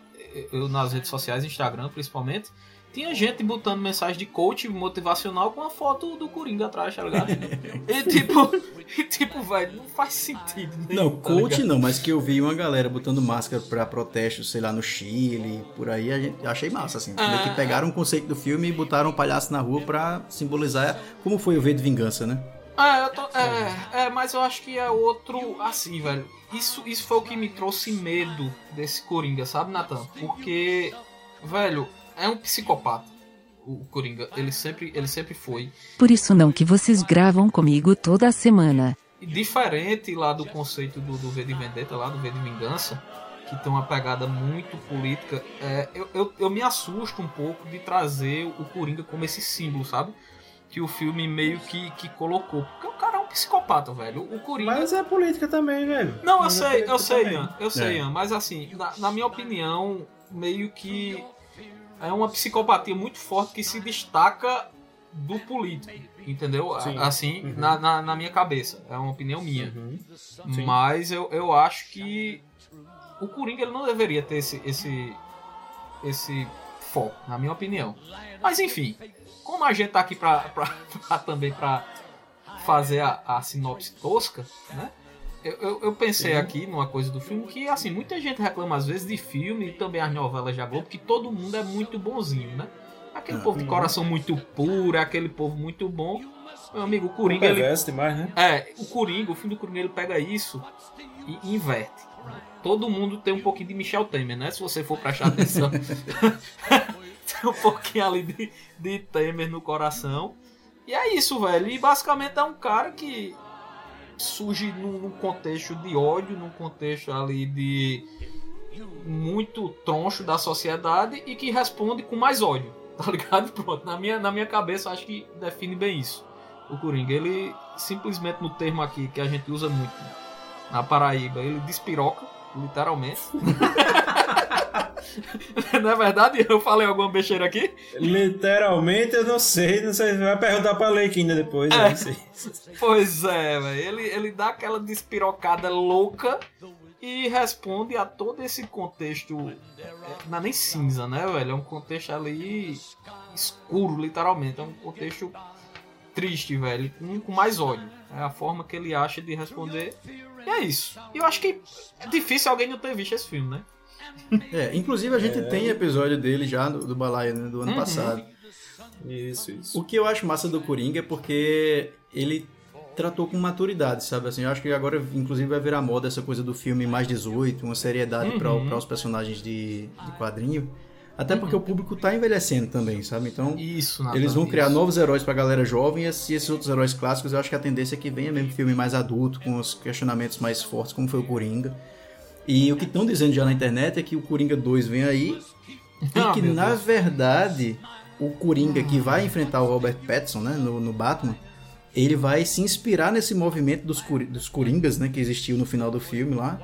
Speaker 6: eu nas redes sociais, Instagram principalmente, tinha gente botando mensagem de coach motivacional com a foto do Coringa atrás, tá ligado? E tipo, e, tipo, velho, não faz sentido. nenhum,
Speaker 4: Não,
Speaker 6: tá
Speaker 4: coach
Speaker 6: ligado?
Speaker 4: não, mas que eu vi uma galera botando máscara pra protestos, sei lá, no Chile, por aí, a gente, achei massa, assim. Meio que
Speaker 6: Ah.
Speaker 4: pegaram o conceito do filme e botaram um palhaço na rua pra simbolizar como foi o V de Vingança, né?
Speaker 6: É, eu tô, é, é, mas eu acho que é outro. Assim, velho. Isso, isso foi o que me trouxe medo desse Coringa, sabe, Nathan? Porque, velho, é um psicopata. O Coringa, ele sempre, ele sempre foi.
Speaker 1: Por isso não que vocês gravam comigo toda semana.
Speaker 6: Diferente lá do conceito do, do V de Vendetta, lá do V de Vingança, que tem uma pegada muito política, é, eu, eu, eu me assusto um pouco de trazer o Coringa como esse símbolo, sabe? Que o filme meio que, que colocou. Porque o cara é um psicopata, velho. O Coringa.
Speaker 7: Mas é política também, velho.
Speaker 6: Não, eu
Speaker 7: Mas é
Speaker 6: sei,
Speaker 7: política
Speaker 6: eu sei,
Speaker 7: também.
Speaker 6: Ian, eu sei,
Speaker 4: É.
Speaker 6: Ian, mas assim, na, na minha opinião, meio que é uma psicopatia muito forte que se destaca do político, entendeu?
Speaker 7: Sim.
Speaker 6: Assim,
Speaker 7: Uhum.
Speaker 6: na, na, na minha cabeça, é uma opinião minha.
Speaker 7: Uhum.
Speaker 6: Mas eu, eu acho que o Coringa ele não deveria ter esse, esse, esse foco, na minha opinião. Mas enfim, como a gente tá aqui pra, pra, pra também pra fazer a, a sinopse tosca, né? Eu, eu, eu pensei aqui numa coisa do filme que, assim, muita gente reclama às vezes de filme e também as novelas da Globo, que todo mundo é muito bonzinho, né? Aquele povo de coração muito puro, aquele povo muito bom. Meu amigo, o Coringa, ele,
Speaker 7: demais, né?
Speaker 6: é, o Coringa, o filme do Coringa, ele pega isso e inverte. Todo mundo tem um pouquinho de Michel Temer, né? Se você for prestar atenção. tem um pouquinho ali de, de Temer no coração. E é isso, velho. E basicamente é um cara que surge num, contexto de ódio, num contexto ali de muito troncho da sociedade e que responde com mais ódio, tá ligado? Pronto, na minha, na minha cabeça acho que define bem isso. O Coringa, ele simplesmente no termo aqui que a gente usa muito na Paraíba, ele despiroca, literalmente. Não é verdade? Eu falei alguma besteira aqui?
Speaker 7: Literalmente, eu não sei. Não sei. Vai perguntar pra Leiquinda depois.
Speaker 6: É.
Speaker 7: Sei.
Speaker 6: Pois é, velho. Ele, ele dá aquela despirocada louca e responde a todo esse contexto. é, Não é nem cinza, né, velho? É um contexto ali escuro, literalmente. É um contexto triste, velho. Com, com mais ódio. É a forma que ele acha de responder. E é isso. E eu acho que é difícil alguém não ter visto esse filme, né?
Speaker 4: É, inclusive a gente tem episódio dele já do, do Balaio, né, do ano
Speaker 6: Uhum.
Speaker 4: passado.
Speaker 7: Isso, isso.
Speaker 4: O que eu acho massa do Coringa é porque ele tratou com maturidade, sabe? Assim, eu acho que agora, inclusive, vai virar moda essa coisa do filme mais 18, uma seriedade
Speaker 6: Uhum.
Speaker 4: para os personagens de, de quadrinho. Até porque o público tá envelhecendo também, sabe? Então,
Speaker 6: Isso, Nathan,
Speaker 4: eles vão criar
Speaker 6: isso.
Speaker 4: novos heróis pra galera jovem e esses esses outros heróis clássicos, eu acho que a tendência é que venha mesmo filme mais adulto, com os questionamentos mais fortes, como foi o Coringa. E o que estão dizendo já na internet é que o Coringa 2 vem aí e
Speaker 6: Ah,
Speaker 4: que, na verdade, o Coringa que vai enfrentar o Robert Pattinson, né, no, no Batman, ele vai se inspirar nesse movimento dos, dos Coringas, né, que existiu no final do filme lá,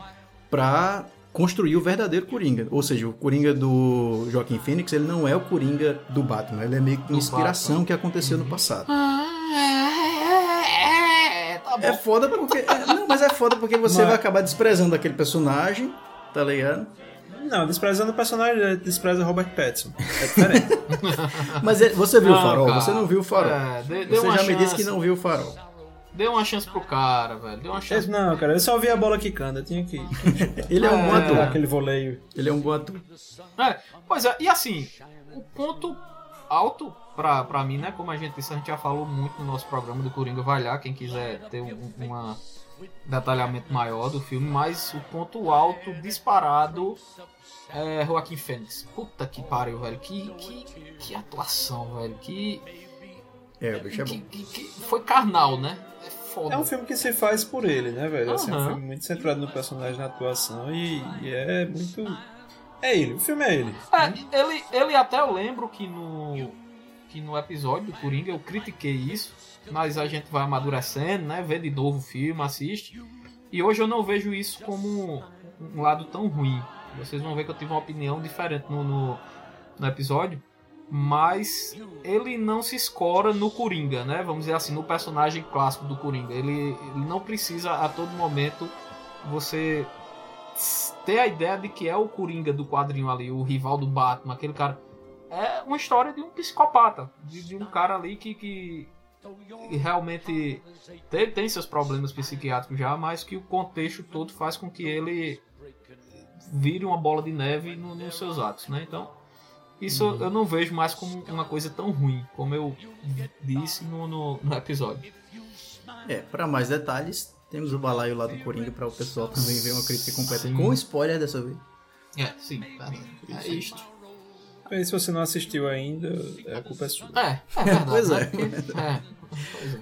Speaker 4: pra construir o verdadeiro Coringa. Ou seja, o Coringa do Joaquim Phoenix, ele não é o Coringa do Batman, ele é meio que uma inspiração que aconteceu no passado.
Speaker 6: É, tá bom.
Speaker 4: É foda porque... é, não, mas é foda porque você
Speaker 7: Mas-
Speaker 4: vai acabar desprezando aquele personagem, tá ligado?
Speaker 7: Não, desprezando o personagem, ele despreza Robert Pattinson. É diferente.
Speaker 4: Mas é- você viu o
Speaker 6: Não,
Speaker 4: Farol?
Speaker 6: cara.
Speaker 4: Você não viu o Farol.
Speaker 6: É, dê- dê
Speaker 4: você já me disse
Speaker 6: chance.
Speaker 4: que não viu o Farol.
Speaker 6: Dê uma chance pro cara, velho. Dê uma chance.
Speaker 7: não, cara, eu só vi a bola quicando, eu tinha que
Speaker 4: Ele é um bom
Speaker 6: É.
Speaker 4: ator.
Speaker 7: dar aquele voleio.
Speaker 4: Ele é um bom ator.
Speaker 6: É, pois é, e assim, o ponto alto pra, pra mim, né? Como a gente disse, a gente já falou muito no nosso programa do Coringa Vai Lá, quem quiser ter um uma detalhamento maior do filme, mas o ponto alto disparado é Joaquim Fênix. Puta que pariu, velho. Que, que, que atuação, velho. Que,
Speaker 4: É, o bicho é bom.
Speaker 6: que- que- foi carnal, né? É foda.
Speaker 7: É um filme que se faz por ele, né, velho? Assim, é um filme muito centrado no personagem, na atuação e, e é muito. É ele, o filme é ele.
Speaker 6: É, ele, ele até eu lembro que no, que no episódio do Coringa eu critiquei isso, mas a gente vai amadurecendo, né? Vê de novo o filme, assiste. E hoje eu não vejo isso como um lado tão ruim. Vocês vão ver que eu tive uma opinião diferente no, no, no episódio. Mas ele não se escora no Coringa, né? Vamos dizer assim, no personagem clássico do Coringa. Ele, ele não precisa a todo momento você ter a ideia de que é o Coringa do quadrinho ali, o rival do Batman, aquele cara. É uma história de um psicopata, de, de um cara ali que, que, que realmente tem, tem seus problemas psiquiátricos já, mas que o contexto todo faz com que ele vire uma bola de neve no- nos seus atos, né? Então, isso eu não vejo mais como uma coisa tão ruim, como eu disse no, no, no episódio.
Speaker 4: É, pra mais detalhes, temos o balaio lá do Coringa pra o pessoal também ver uma crítica completa.
Speaker 6: Sim.
Speaker 4: Com spoiler dessa vez.
Speaker 6: É, sim, é isto.
Speaker 7: E se você não assistiu ainda, a culpa é sua.
Speaker 6: É, é verdade.
Speaker 4: Pois
Speaker 6: né?
Speaker 4: é.
Speaker 6: É.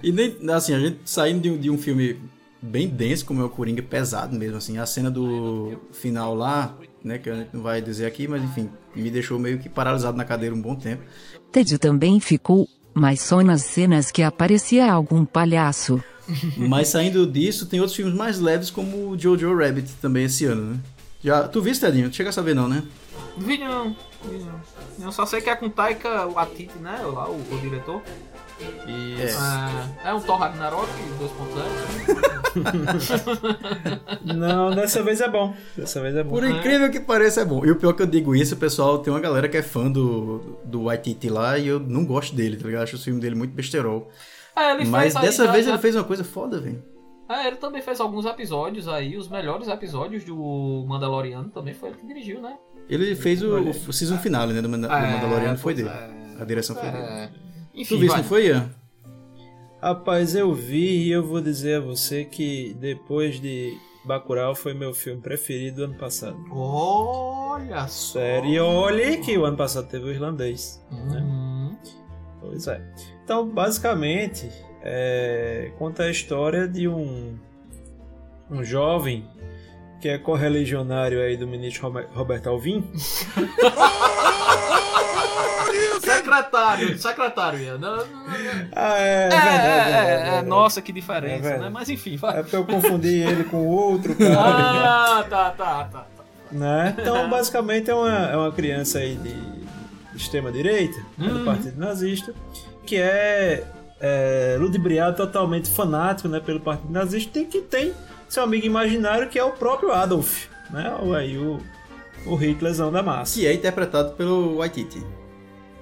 Speaker 4: E nem, assim, a gente saindo de, um- de um filme bem denso, como é o Coringa, pesado mesmo, assim. A cena do final lá, né, que a gente não vai dizer aqui, mas enfim, me deixou meio que paralisado na cadeira um bom tempo.
Speaker 1: Ted também ficou, mas só nas cenas que aparecia algum palhaço.
Speaker 4: Mas saindo disso, tem outros filmes mais leves, como o Jojo Rabbit também esse ano, né? Já, tu viste, Tedinho? Não chega a saber não, né?
Speaker 6: Não, vi não. Eu só sei que é com Taika Waititi, né? Lá, o, o diretor.
Speaker 7: Isso.
Speaker 6: É, é um Thor Ragnarok 2.0.
Speaker 7: Não, dessa vez é bom. Dessa vez é bom.
Speaker 4: Por incrível que pareça, é bom. E o pior que eu digo isso, pessoal tem uma galera que é fã do, do Waititi lá e eu não gosto dele, tá ligado? Acho o filme dele muito besterol.
Speaker 6: É, ele
Speaker 4: Mas
Speaker 6: fez aí
Speaker 4: dessa
Speaker 6: já-
Speaker 4: vez
Speaker 6: já-
Speaker 4: ele fez uma coisa foda, velho.
Speaker 6: É, ele também fez alguns episódios aí, os melhores episódios do Mandaloriano também foi ele que dirigiu, né?
Speaker 4: Ele fez o, o season finale, né, do, Manda- do
Speaker 6: É,
Speaker 4: Mandaloriano, foi dele.
Speaker 6: é.
Speaker 4: A direção foi dele.
Speaker 6: É.
Speaker 4: Tu
Speaker 6: Enfim,
Speaker 4: viste,
Speaker 6: vai.
Speaker 4: não foi, Ian?
Speaker 7: Rapaz, eu vi e eu vou dizer a você que depois de Bacurau foi meu filme preferido do ano passado.
Speaker 6: Olha só.
Speaker 7: Sério, olhe que o ano passado teve o irlandês.
Speaker 6: Uhum.
Speaker 7: Pois é. Então, basicamente, é, conta a história de um, um jovem que é correligionário aí do ministro Rober- Roberto Alvim.
Speaker 6: Secretário, secretário, Ian.
Speaker 7: Ah, é,
Speaker 6: É,
Speaker 7: verdade,
Speaker 6: é,
Speaker 7: é
Speaker 6: é,
Speaker 7: é
Speaker 6: nossa, que
Speaker 7: É
Speaker 6: diferença, né? Mas enfim,
Speaker 7: É
Speaker 6: vai.
Speaker 7: porque eu confundi ele com outro cara.
Speaker 6: Ah, tá, tá, tá. tá.
Speaker 7: né? Então, basicamente, é uma, é uma criança aí de extrema-direita, né, do
Speaker 6: Uhum.
Speaker 7: Partido Nazista, que é, é ludibriado totalmente fanático né, pelo Partido Nazista e que tem seu amigo imaginário, que é o próprio Adolf, né? O, aí, o, o Hitlerzão da massa,
Speaker 4: Que é interpretado pelo Waititi.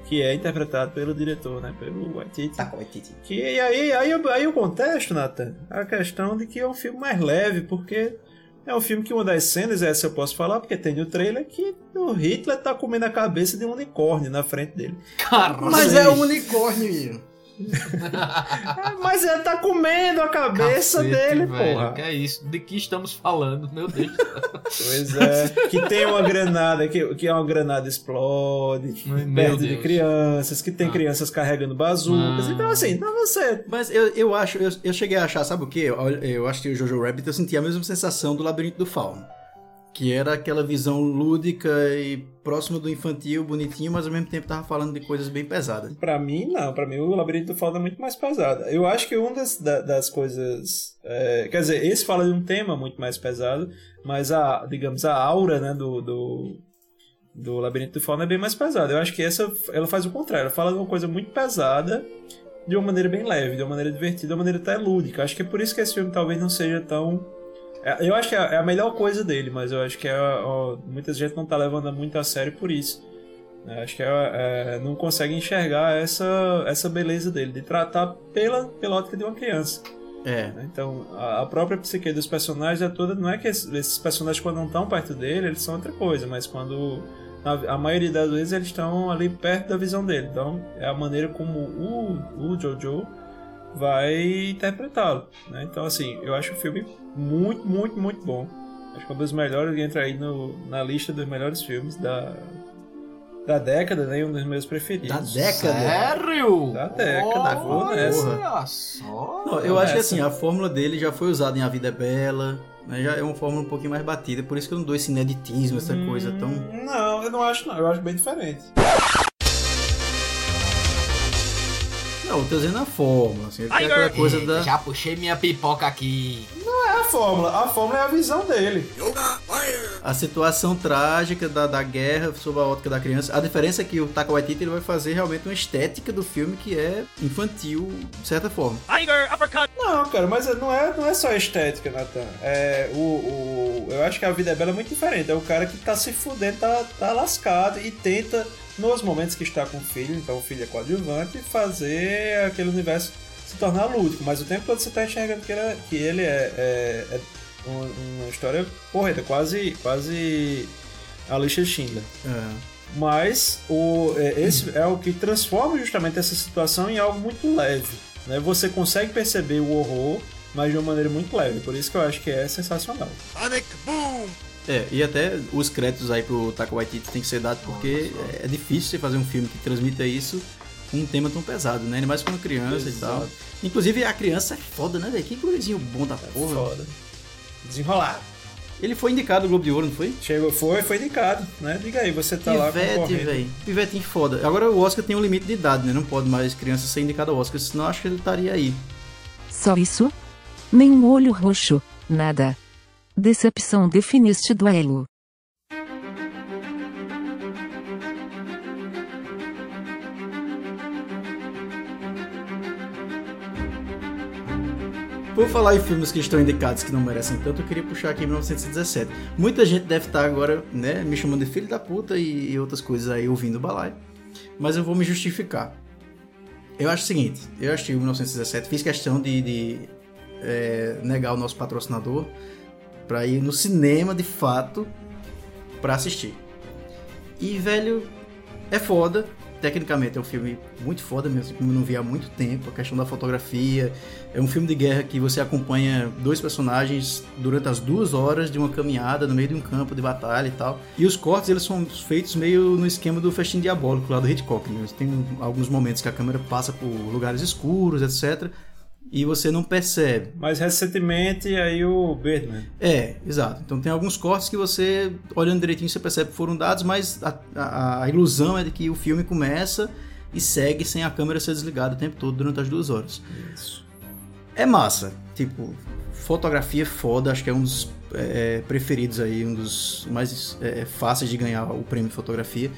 Speaker 7: que é interpretado pelo diretor, né? Pelo Waititi.
Speaker 4: Tá, Waititi.
Speaker 7: Que, e aí, aí, aí o contexto, Nathan, a questão de que é um filme mais leve, porque é um filme que uma das cenas, essa eu posso falar, porque tem no trailer, que o Hitler tá comendo a cabeça de um unicórnio na frente dele.
Speaker 6: Caramba.
Speaker 4: Mas é um unicórnio.
Speaker 7: Mas ele tá comendo a cabeça
Speaker 6: Cacete,
Speaker 7: dele,
Speaker 6: velho,
Speaker 7: porra.
Speaker 6: Que é isso? De que estamos falando? Meu Deus. do céu.
Speaker 7: Pois é. que tem uma granada, que, que uma granada explode,
Speaker 6: Meu
Speaker 7: perto de crianças, que tem
Speaker 6: Ah.
Speaker 7: crianças carregando bazucas.
Speaker 6: Ah.
Speaker 7: Então, assim, não você.
Speaker 4: Mas eu, eu acho, eu, eu cheguei a achar, sabe o quê? Eu, eu acho que o Jojo Rabbit eu senti a mesma sensação do Labirinto do Fauno. Que era aquela visão lúdica e próxima do infantil, bonitinho, mas ao mesmo tempo tava falando de coisas bem pesadas.
Speaker 7: Pra mim, não. Pra mim, o Labirinto do Fauno é muito mais pesado. Eu acho que uma das, da- das coisas. é, quer dizer, esse fala de um tema muito mais pesado, mas a, digamos, a aura né, do, do, do Labirinto do Fauno é bem mais pesada. Eu acho que essa ela faz o contrário. Ela fala de uma coisa muito pesada de uma maneira bem leve, de uma maneira divertida, de uma maneira até lúdica. Acho que é por isso que esse filme talvez não seja tão. É, Eu acho que é a melhor coisa dele, mas eu acho que é, ó, muita gente não tá levando muito a sério por isso. Eu Acho que é, é, não consegue enxergar essa, essa beleza dele, de tratar pela, pela ótica de uma criança.
Speaker 4: É.
Speaker 7: né? Então, a, a própria psique dos personagens é toda. Não é que esses, esses personagens, quando não estão perto dele, eles são outra coisa, mas quando. A, a maioria das vezes eles estão ali perto da visão dele. Então, é a maneira como o, o Jojo vai interpretá-lo. né? Então, assim, eu acho o filme muito, muito, muito bom. Acho que é um dos melhores, entra aí no, na lista dos melhores filmes da, da década, né? E Um dos meus preferidos.
Speaker 4: Da década.
Speaker 6: Sério?
Speaker 7: Da década, vou
Speaker 6: Olha
Speaker 7: nessa.
Speaker 6: só.
Speaker 4: Não, eu acho que assim, a fórmula dele já foi usada em A Vida é Bela, né? já é uma fórmula um pouquinho mais batida, por isso que eu não dou esse ineditismo, essa coisa tão.
Speaker 7: Não, eu não acho não. Eu acho bem diferente.
Speaker 4: Não, eu tô dizendo a fórmula, assim, tem aquela coisa da.
Speaker 6: Já puxei minha pipoca aqui.
Speaker 7: É a fórmula. A fórmula é a visão dele.
Speaker 4: a situação trágica da, da guerra sob a ótica da criança. A diferença é que o Taika Waititi ele vai fazer realmente uma estética do filme que é infantil, de certa forma.
Speaker 7: Não, cara, mas não é, não é só estética, Nathan. É, o, o, eu acho que a vida é bela é muito diferente. É o cara que tá se fudendo, tá, tá lascado e tenta, nos momentos que está com o filho, então o filho é coadjuvante, fazer aquele universo se tornar lúdico. Mas o tempo todo você tá enxergando que ele é, que ele é, é- é uma, história porreta, quase, quase a lixa Schindler.
Speaker 4: É.
Speaker 7: Mas o, é, esse é o que transforma justamente essa situação em algo muito leve. Né? Você consegue perceber o horror, mas de uma maneira muito leve. Por isso que eu acho que é sensacional.
Speaker 4: É, e até os créditos aí pro Taika Waititi tem que ser dado porque é difícil você fazer um filme que transmita isso um tema tão pesado, né? Ainda mais quando criança e tal.
Speaker 7: Exato.
Speaker 4: Inclusive a criança é foda, né, velho? Que gurizinho bom da porra.
Speaker 7: Foda. Desenrolado.
Speaker 4: Ele foi indicado no Globo de Ouro, não foi?
Speaker 7: Chegou, foi, foi indicado, né? Diga aí, você tá lá
Speaker 4: Pivete,
Speaker 7: concorrendo.
Speaker 4: velho. Pivetinho foda. Agora o Oscar tem um limite de idade, né? Não pode mais criança ser indicada ao Oscar, senão acho que ele estaria aí.
Speaker 1: Só isso? Nenhum olho roxo, nada. Decepção define este duelo.
Speaker 4: Por falar em filmes que estão indicados que não merecem tanto, eu queria puxar aqui 1917. Muita gente deve estar agora, né, me chamando de filho da puta e, e outras coisas aí ouvindo o. Mas eu vou me justificar. Eu acho o seguinte, eu o 1917, fiz questão de, de, é, negar o nosso patrocinador pra ir no cinema de fato pra assistir. E, velho, é foda. Tecnicamente é um filme muito foda mesmo, como eu não vi há muito tempo. A questão da fotografia. É um filme de guerra que você acompanha dois personagens durante as duas horas de uma caminhada no meio de um campo de batalha e tal. E os cortes eles são feitos meio no esquema do Festim Diabólico lá do Hitchcock. Né? Tem alguns momentos que a câmera passa por lugares escuros, etc. E você não percebe.
Speaker 7: Mais recentemente, aí o Birdman.
Speaker 4: É, exato. Então tem alguns cortes que você, olhando direitinho, você percebe que foram dados, mas a, a- a ilusão é de que o filme começa e segue sem a câmera ser desligada o tempo todo durante as duas horas. É massa. Tipo, fotografia foda, acho que é um dos é, preferidos aí, um dos mais é, fáceis de ganhar o prêmio de fotografia.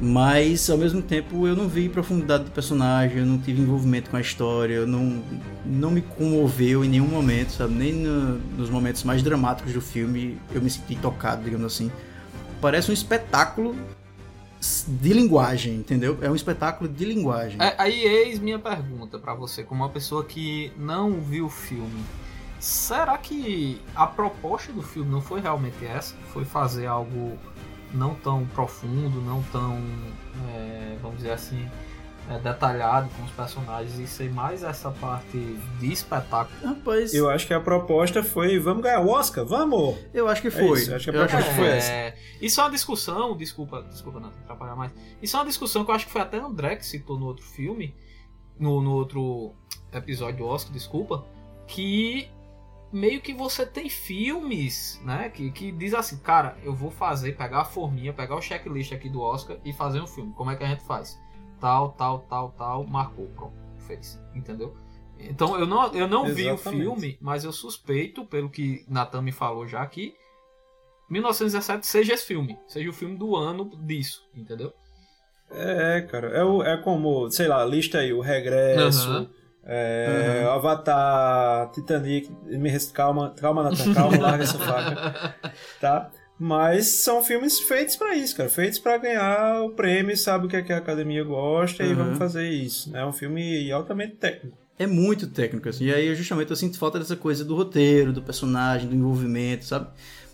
Speaker 4: Mas, ao mesmo tempo, eu não vi profundidade do personagem, eu não tive envolvimento com a história, eu não, não me comoveu em nenhum momento, sabe? Nem no- nos momentos mais dramáticos do filme eu me senti tocado, digamos assim. Parece um espetáculo de linguagem, entendeu? É um espetáculo de linguagem.
Speaker 6: É, aí eis minha pergunta pra você, como uma pessoa que não viu o filme. Será que a proposta do filme não foi realmente essa? Foi fazer algo não tão profundo, não tão, é, vamos dizer assim, é, detalhado com os personagens e ser mais essa parte de espetáculo?
Speaker 4: Rapaz,
Speaker 7: Eu acho que a proposta foi: vamos ganhar o Oscar? Vamos!
Speaker 4: eu acho que
Speaker 7: É
Speaker 4: foi.
Speaker 7: isso, acho que a proposta foi essa.
Speaker 6: É, isso é uma discussão, desculpa, desculpa não atrapalhar mais. Isso é uma discussão que eu acho que foi até André que citou no outro filme, no, no outro episódio do Oscar, desculpa, que meio que você tem filmes, né, que, que diz assim, cara, eu vou fazer, pegar a forminha, pegar o checklist aqui do Oscar e fazer um filme. Como é que a gente faz? Tal, tal, tal, tal, marcou, pronto, fez, entendeu? Então eu não, eu não vi o filme, mas eu suspeito, pelo que Natan me falou já aqui, 1917 seja esse filme, seja o filme do ano disso, entendeu?
Speaker 7: É, cara. É, é como, sei lá, lista aí: O Regresso,
Speaker 6: Aham.
Speaker 7: É, Avatar, Titanic. Me res- calma, calma, Nathan, calma, larga essa faca. Tá? Mas são filmes feitos pra isso, cara. Feitos pra ganhar o prêmio, sabe o que, é que a academia gosta e
Speaker 4: Uhum.
Speaker 7: vamos fazer isso. É um filme altamente técnico.
Speaker 4: É muito técnico, assim. E aí, justamente, eu sinto falta dessa coisa do roteiro, do personagem, do envolvimento, sabe?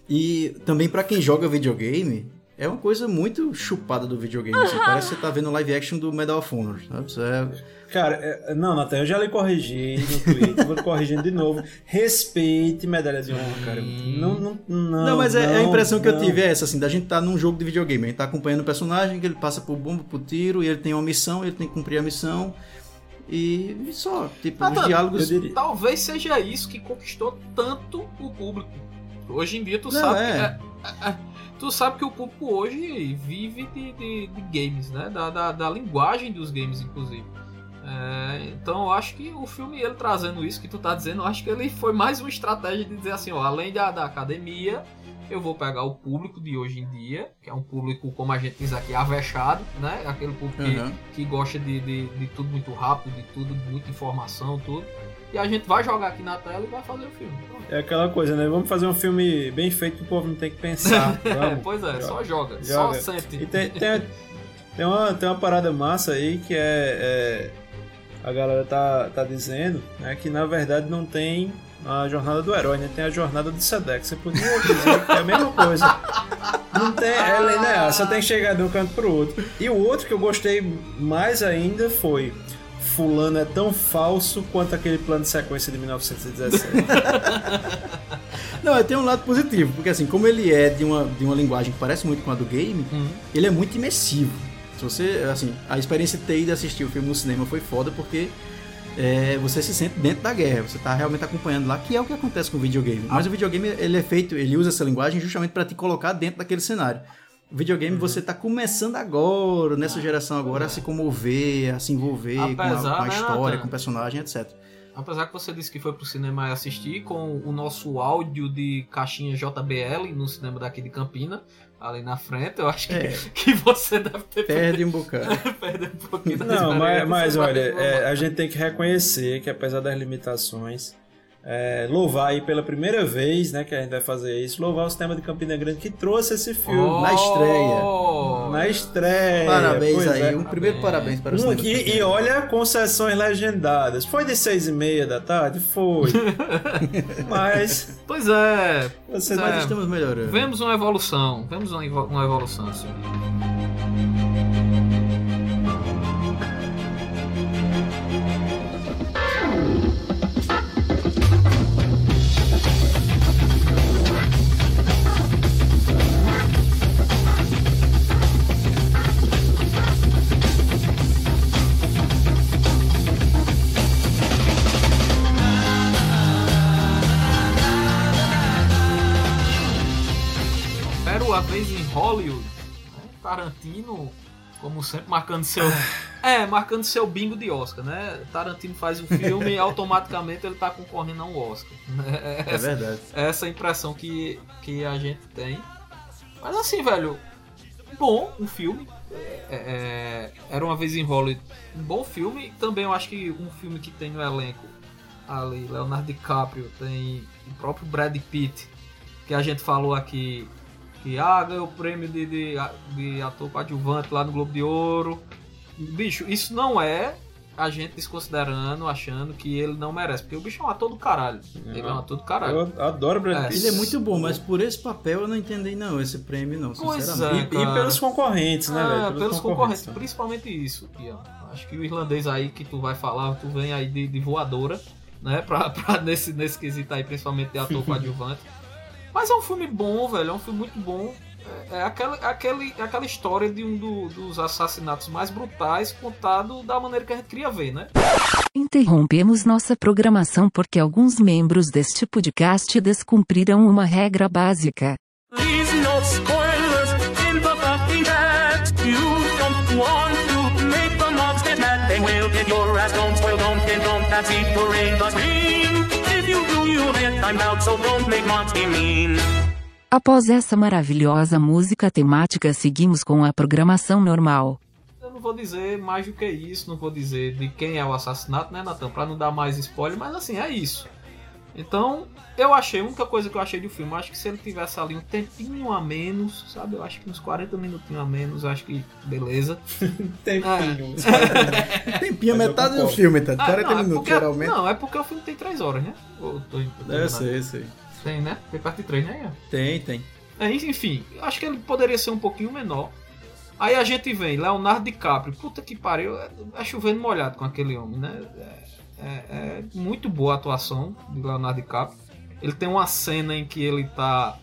Speaker 4: E também pra quem joga videogame, é uma coisa muito chupada do videogame. Assim. Parece que você tá vendo live action do Medal of Honor, sabe? É...
Speaker 7: Cara, é- não, Nathan, eu já lhe corrigi no Twitter, vou corrigindo de novo. Respeite medalha de honra, cara. Não, não, não.
Speaker 4: Não, mas é, é a
Speaker 7: não,
Speaker 4: impressão que eu
Speaker 7: não.
Speaker 4: tive é essa, assim, da gente tá num jogo de videogame. A gente tá acompanhando o personagem, que ele passa por bomba, por tiro, e ele tem uma missão, ele tem que cumprir a missão. E, e só, tipo,
Speaker 6: Ah,
Speaker 4: os
Speaker 6: tá.
Speaker 4: diálogos...
Speaker 6: Talvez seja isso que conquistou tanto o público. Hoje em dia tu
Speaker 4: Não,
Speaker 6: sabe
Speaker 4: é.
Speaker 6: que é- é- é- tu sabe que o público hoje vive de, de- de games, né? Da, da, da linguagem dos games, inclusive. É, então eu acho que o filme, ele trazendo isso que tu tá dizendo, eu acho que ele foi mais uma estratégia de dizer assim, ó, além da, da academia, eu vou pegar o público de hoje em dia, que é um público, como a gente diz aqui, avexado, né? Aquele público que,
Speaker 4: Aham.
Speaker 6: que gosta de, de, de tudo muito rápido, de tudo, muita informação, tudo. E a gente vai jogar aqui na tela e vai fazer o filme.
Speaker 7: É aquela coisa, né? Vamos fazer um filme bem feito que o povo não tem que pensar.
Speaker 6: É,
Speaker 7: Vamos.
Speaker 6: pois é, só joga,
Speaker 7: Joga.
Speaker 6: só sente.
Speaker 7: E tem, tem, tem, uma, tem uma parada massa aí que é. é, a galera tá, tá dizendo né, que na verdade não tem a jornada do herói, né? Tem a jornada do Sedex. Você podia dizer que é a mesma coisa. Não tem, é linear, só tem que chegar de um canto pro outro. E o outro que eu gostei mais ainda foi. Fulano é tão falso quanto aquele plano de sequência de 1917.
Speaker 4: Não, tem um lado positivo, porque assim, como ele é de uma, de uma linguagem que parece muito com a do game,
Speaker 6: Uhum.
Speaker 4: ele é muito imersivo. Se você, assim, a experiência de ter ido assistir o filme no cinema foi foda porque é, você se sente dentro da guerra, você tá realmente acompanhando lá, que é o que acontece com o videogame. Mas o videogame, ele é feito, ele usa essa linguagem justamente para te colocar dentro daquele cenário. Videogame, você tá começando agora, nessa geração agora, a se comover, a se envolver com a,
Speaker 6: Apesar,
Speaker 4: com a
Speaker 6: né,
Speaker 4: história,
Speaker 6: Nathan?
Speaker 4: com o personagem, etc.
Speaker 6: Apesar que você disse que foi pro cinema assistir com o nosso áudio de caixinha JBL no cinema daqui de Campina, ali na frente, eu acho que,
Speaker 4: É.
Speaker 6: que você deve ter
Speaker 4: Perde um bocado.
Speaker 6: perdido um pouquinho da
Speaker 7: Não, mas, mas olha, é, a gente tem que reconhecer que apesar das limitações, é, louvar aí pela primeira vez, né, que a gente vai fazer isso, louvar o cinema de Campina Grande que trouxe esse filme.
Speaker 4: Na estreia.
Speaker 6: Oh!
Speaker 7: Na estreia.
Speaker 4: Parabéns
Speaker 7: pois
Speaker 4: aí.
Speaker 7: é.
Speaker 4: Um primeiro parabéns para o
Speaker 7: Um
Speaker 4: cinema
Speaker 7: e olha, com sessões legendadas. Foi de seis e meia da tarde? Foi. Mas
Speaker 6: Pois é.
Speaker 7: você
Speaker 6: Pois
Speaker 4: Mas
Speaker 6: é.
Speaker 4: estamos melhorando.
Speaker 6: Vemos uma evolução. Vemos uma, evo- uma evolução, assim. Tarantino, como sempre, marcando seu. É, marcando seu bingo de Oscar, né? Tarantino faz um filme e automaticamente ele tá concorrendo a um Oscar. né?
Speaker 4: É verdade.
Speaker 6: É essa a impressão que, que a gente tem. Mas assim, velho, bom um filme. É, é, era uma vez em Hollywood, um bom filme. Também eu acho que um filme que tem no elenco ali, Leonardo DiCaprio, tem o próprio Brad Pitt, que a gente falou aqui que ah, ganhou o prêmio de, de, de ator coadjuvante lá no Globo de Ouro. Bicho, isso não é a gente desconsiderando, achando que ele não merece, porque o bicho é um ator do caralho. Ele é um ator do caralho.
Speaker 7: Eu adoro Brad
Speaker 6: É.
Speaker 7: Pitt.
Speaker 4: Ele é muito bom, mas por esse papel eu não entendi não, esse prêmio não,
Speaker 6: Pois
Speaker 4: sinceramente.
Speaker 7: E, e
Speaker 6: cara.
Speaker 7: pelos concorrentes, né,
Speaker 6: Ah,
Speaker 7: velho?
Speaker 6: pelos concorrentes, principalmente isso, Ian. Acho que o irlandês aí que tu vai falar, tu vem aí de, de voadora, né? Pra, pra nesse, nesse quesito aí, principalmente de ator coadjuvante. Mas é um filme bom, velho, é um filme muito bom. É, é aquela, aquele, aquela história de um do- dos assassinatos mais brutais contado da maneira que a gente queria ver, né?
Speaker 1: Interrompemos nossa programação porque alguns membros deste podcast descumpriram uma regra básica.
Speaker 9: Please out. So don't make mobs be mean.
Speaker 1: Após essa maravilhosa música temática, seguimos com a programação normal.
Speaker 6: Eu não vou dizer mais do que isso, não vou dizer de quem é o assassinato, né, Natan? Pra não dar mais spoiler, mas assim, é isso. Então, eu achei, a única coisa que eu achei do filme, eu acho que se ele tivesse ali um tempinho a menos, sabe? Eu acho que uns 40 minutinhos a menos, eu acho que beleza.
Speaker 7: Tempinho.
Speaker 4: Tempinho,
Speaker 7: Mas eu
Speaker 4: metade do filme, tá?
Speaker 6: Ah,
Speaker 4: 40
Speaker 6: não, é
Speaker 4: minutos,
Speaker 6: porque,
Speaker 4: geralmente.
Speaker 6: Não, é porque o filme tem 3 horas, né? Ou tô, tô
Speaker 4: É, eu sei, eu sei.
Speaker 6: Tem, né? Tem parte de 3, né?
Speaker 4: Tem, tem.
Speaker 6: É, enfim, eu acho que ele poderia ser um pouquinho menor. Aí a gente vem, Leonardo DiCaprio. Puta que pariu, é, é chovendo molhado com aquele homem, né? É, é- é muito boa a atuação do Leonardo DiCaprio. Ele tem uma cena em que ele tá,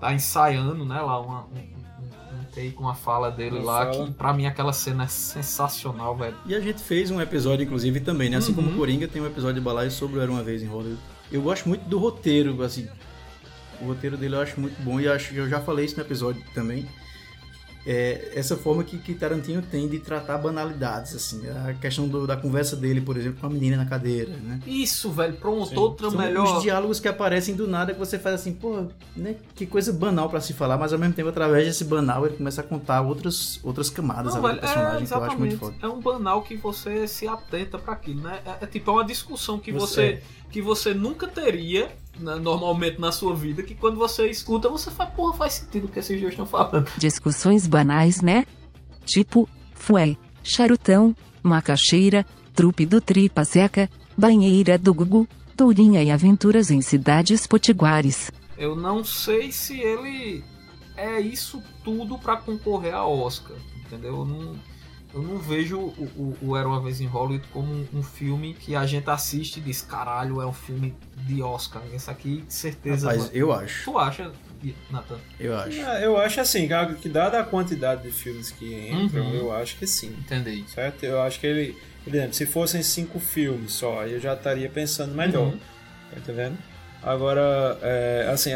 Speaker 6: tá ensaiando, né? Lá, uma, um, um, take, uma fala dele
Speaker 7: Uma
Speaker 6: lá,
Speaker 7: fala.
Speaker 6: que pra mim aquela cena é sensacional, velho.
Speaker 4: E a gente fez um episódio, inclusive, também, né? Assim como
Speaker 6: Uhum.
Speaker 4: o Coringa tem um episódio de balaio sobre o Era Uma Vez em Hollywood. Eu gosto muito do roteiro, assim. O roteiro dele eu acho muito bom e acho eu já falei isso no episódio também. É, essa forma que, que Tarantino tem de tratar banalidades, assim. A questão do- da conversa dele, por exemplo, com a menina na cadeira, né?
Speaker 6: Isso, velho, pronto, outra
Speaker 4: São
Speaker 6: melhor.
Speaker 4: os diálogos que aparecem do nada que você faz assim, pô, né? Que coisa banal pra se falar, mas ao mesmo tempo, através desse banal, ele começa a contar outras, outras camadas
Speaker 6: Não, velho,
Speaker 4: do personagem
Speaker 6: é,
Speaker 4: que eu acho muito foda.
Speaker 6: É um banal que você se atenta para aquilo, né? É, é tipo é uma discussão que
Speaker 4: Você-
Speaker 6: você, que você nunca teria né, normalmente na sua vida, que quando você escuta, você fala, porra, faz sentido o que esses dois estão falando.
Speaker 1: Discussões banais, né? Tipo, fué, charutão, macaxeira, trupe do tripa seca, banheira do Gugu, tourinha e aventuras em cidades potiguares.
Speaker 6: Eu não sei se ele é isso tudo para concorrer a Oscar, entendeu? Eu não, eu não vejo o, o, o Era Uma Vez em Hollywood como um, um filme que a gente assiste e diz, caralho, é um filme de Oscar. Esse aqui, de certeza. Vai-
Speaker 4: eu acho,
Speaker 6: Tu acha, Nathan?
Speaker 4: eu acho.
Speaker 7: É, Eu acho assim, que dada a quantidade de filmes que entram,
Speaker 6: Uhum.
Speaker 7: eu acho que sim.
Speaker 6: Entendi.
Speaker 7: Certo? Eu acho que ele. Por exemplo, se fossem cinco filmes só, aí eu já estaria pensando melhor.
Speaker 6: Uhum.
Speaker 7: Tá entendendo? Agora, é, assim,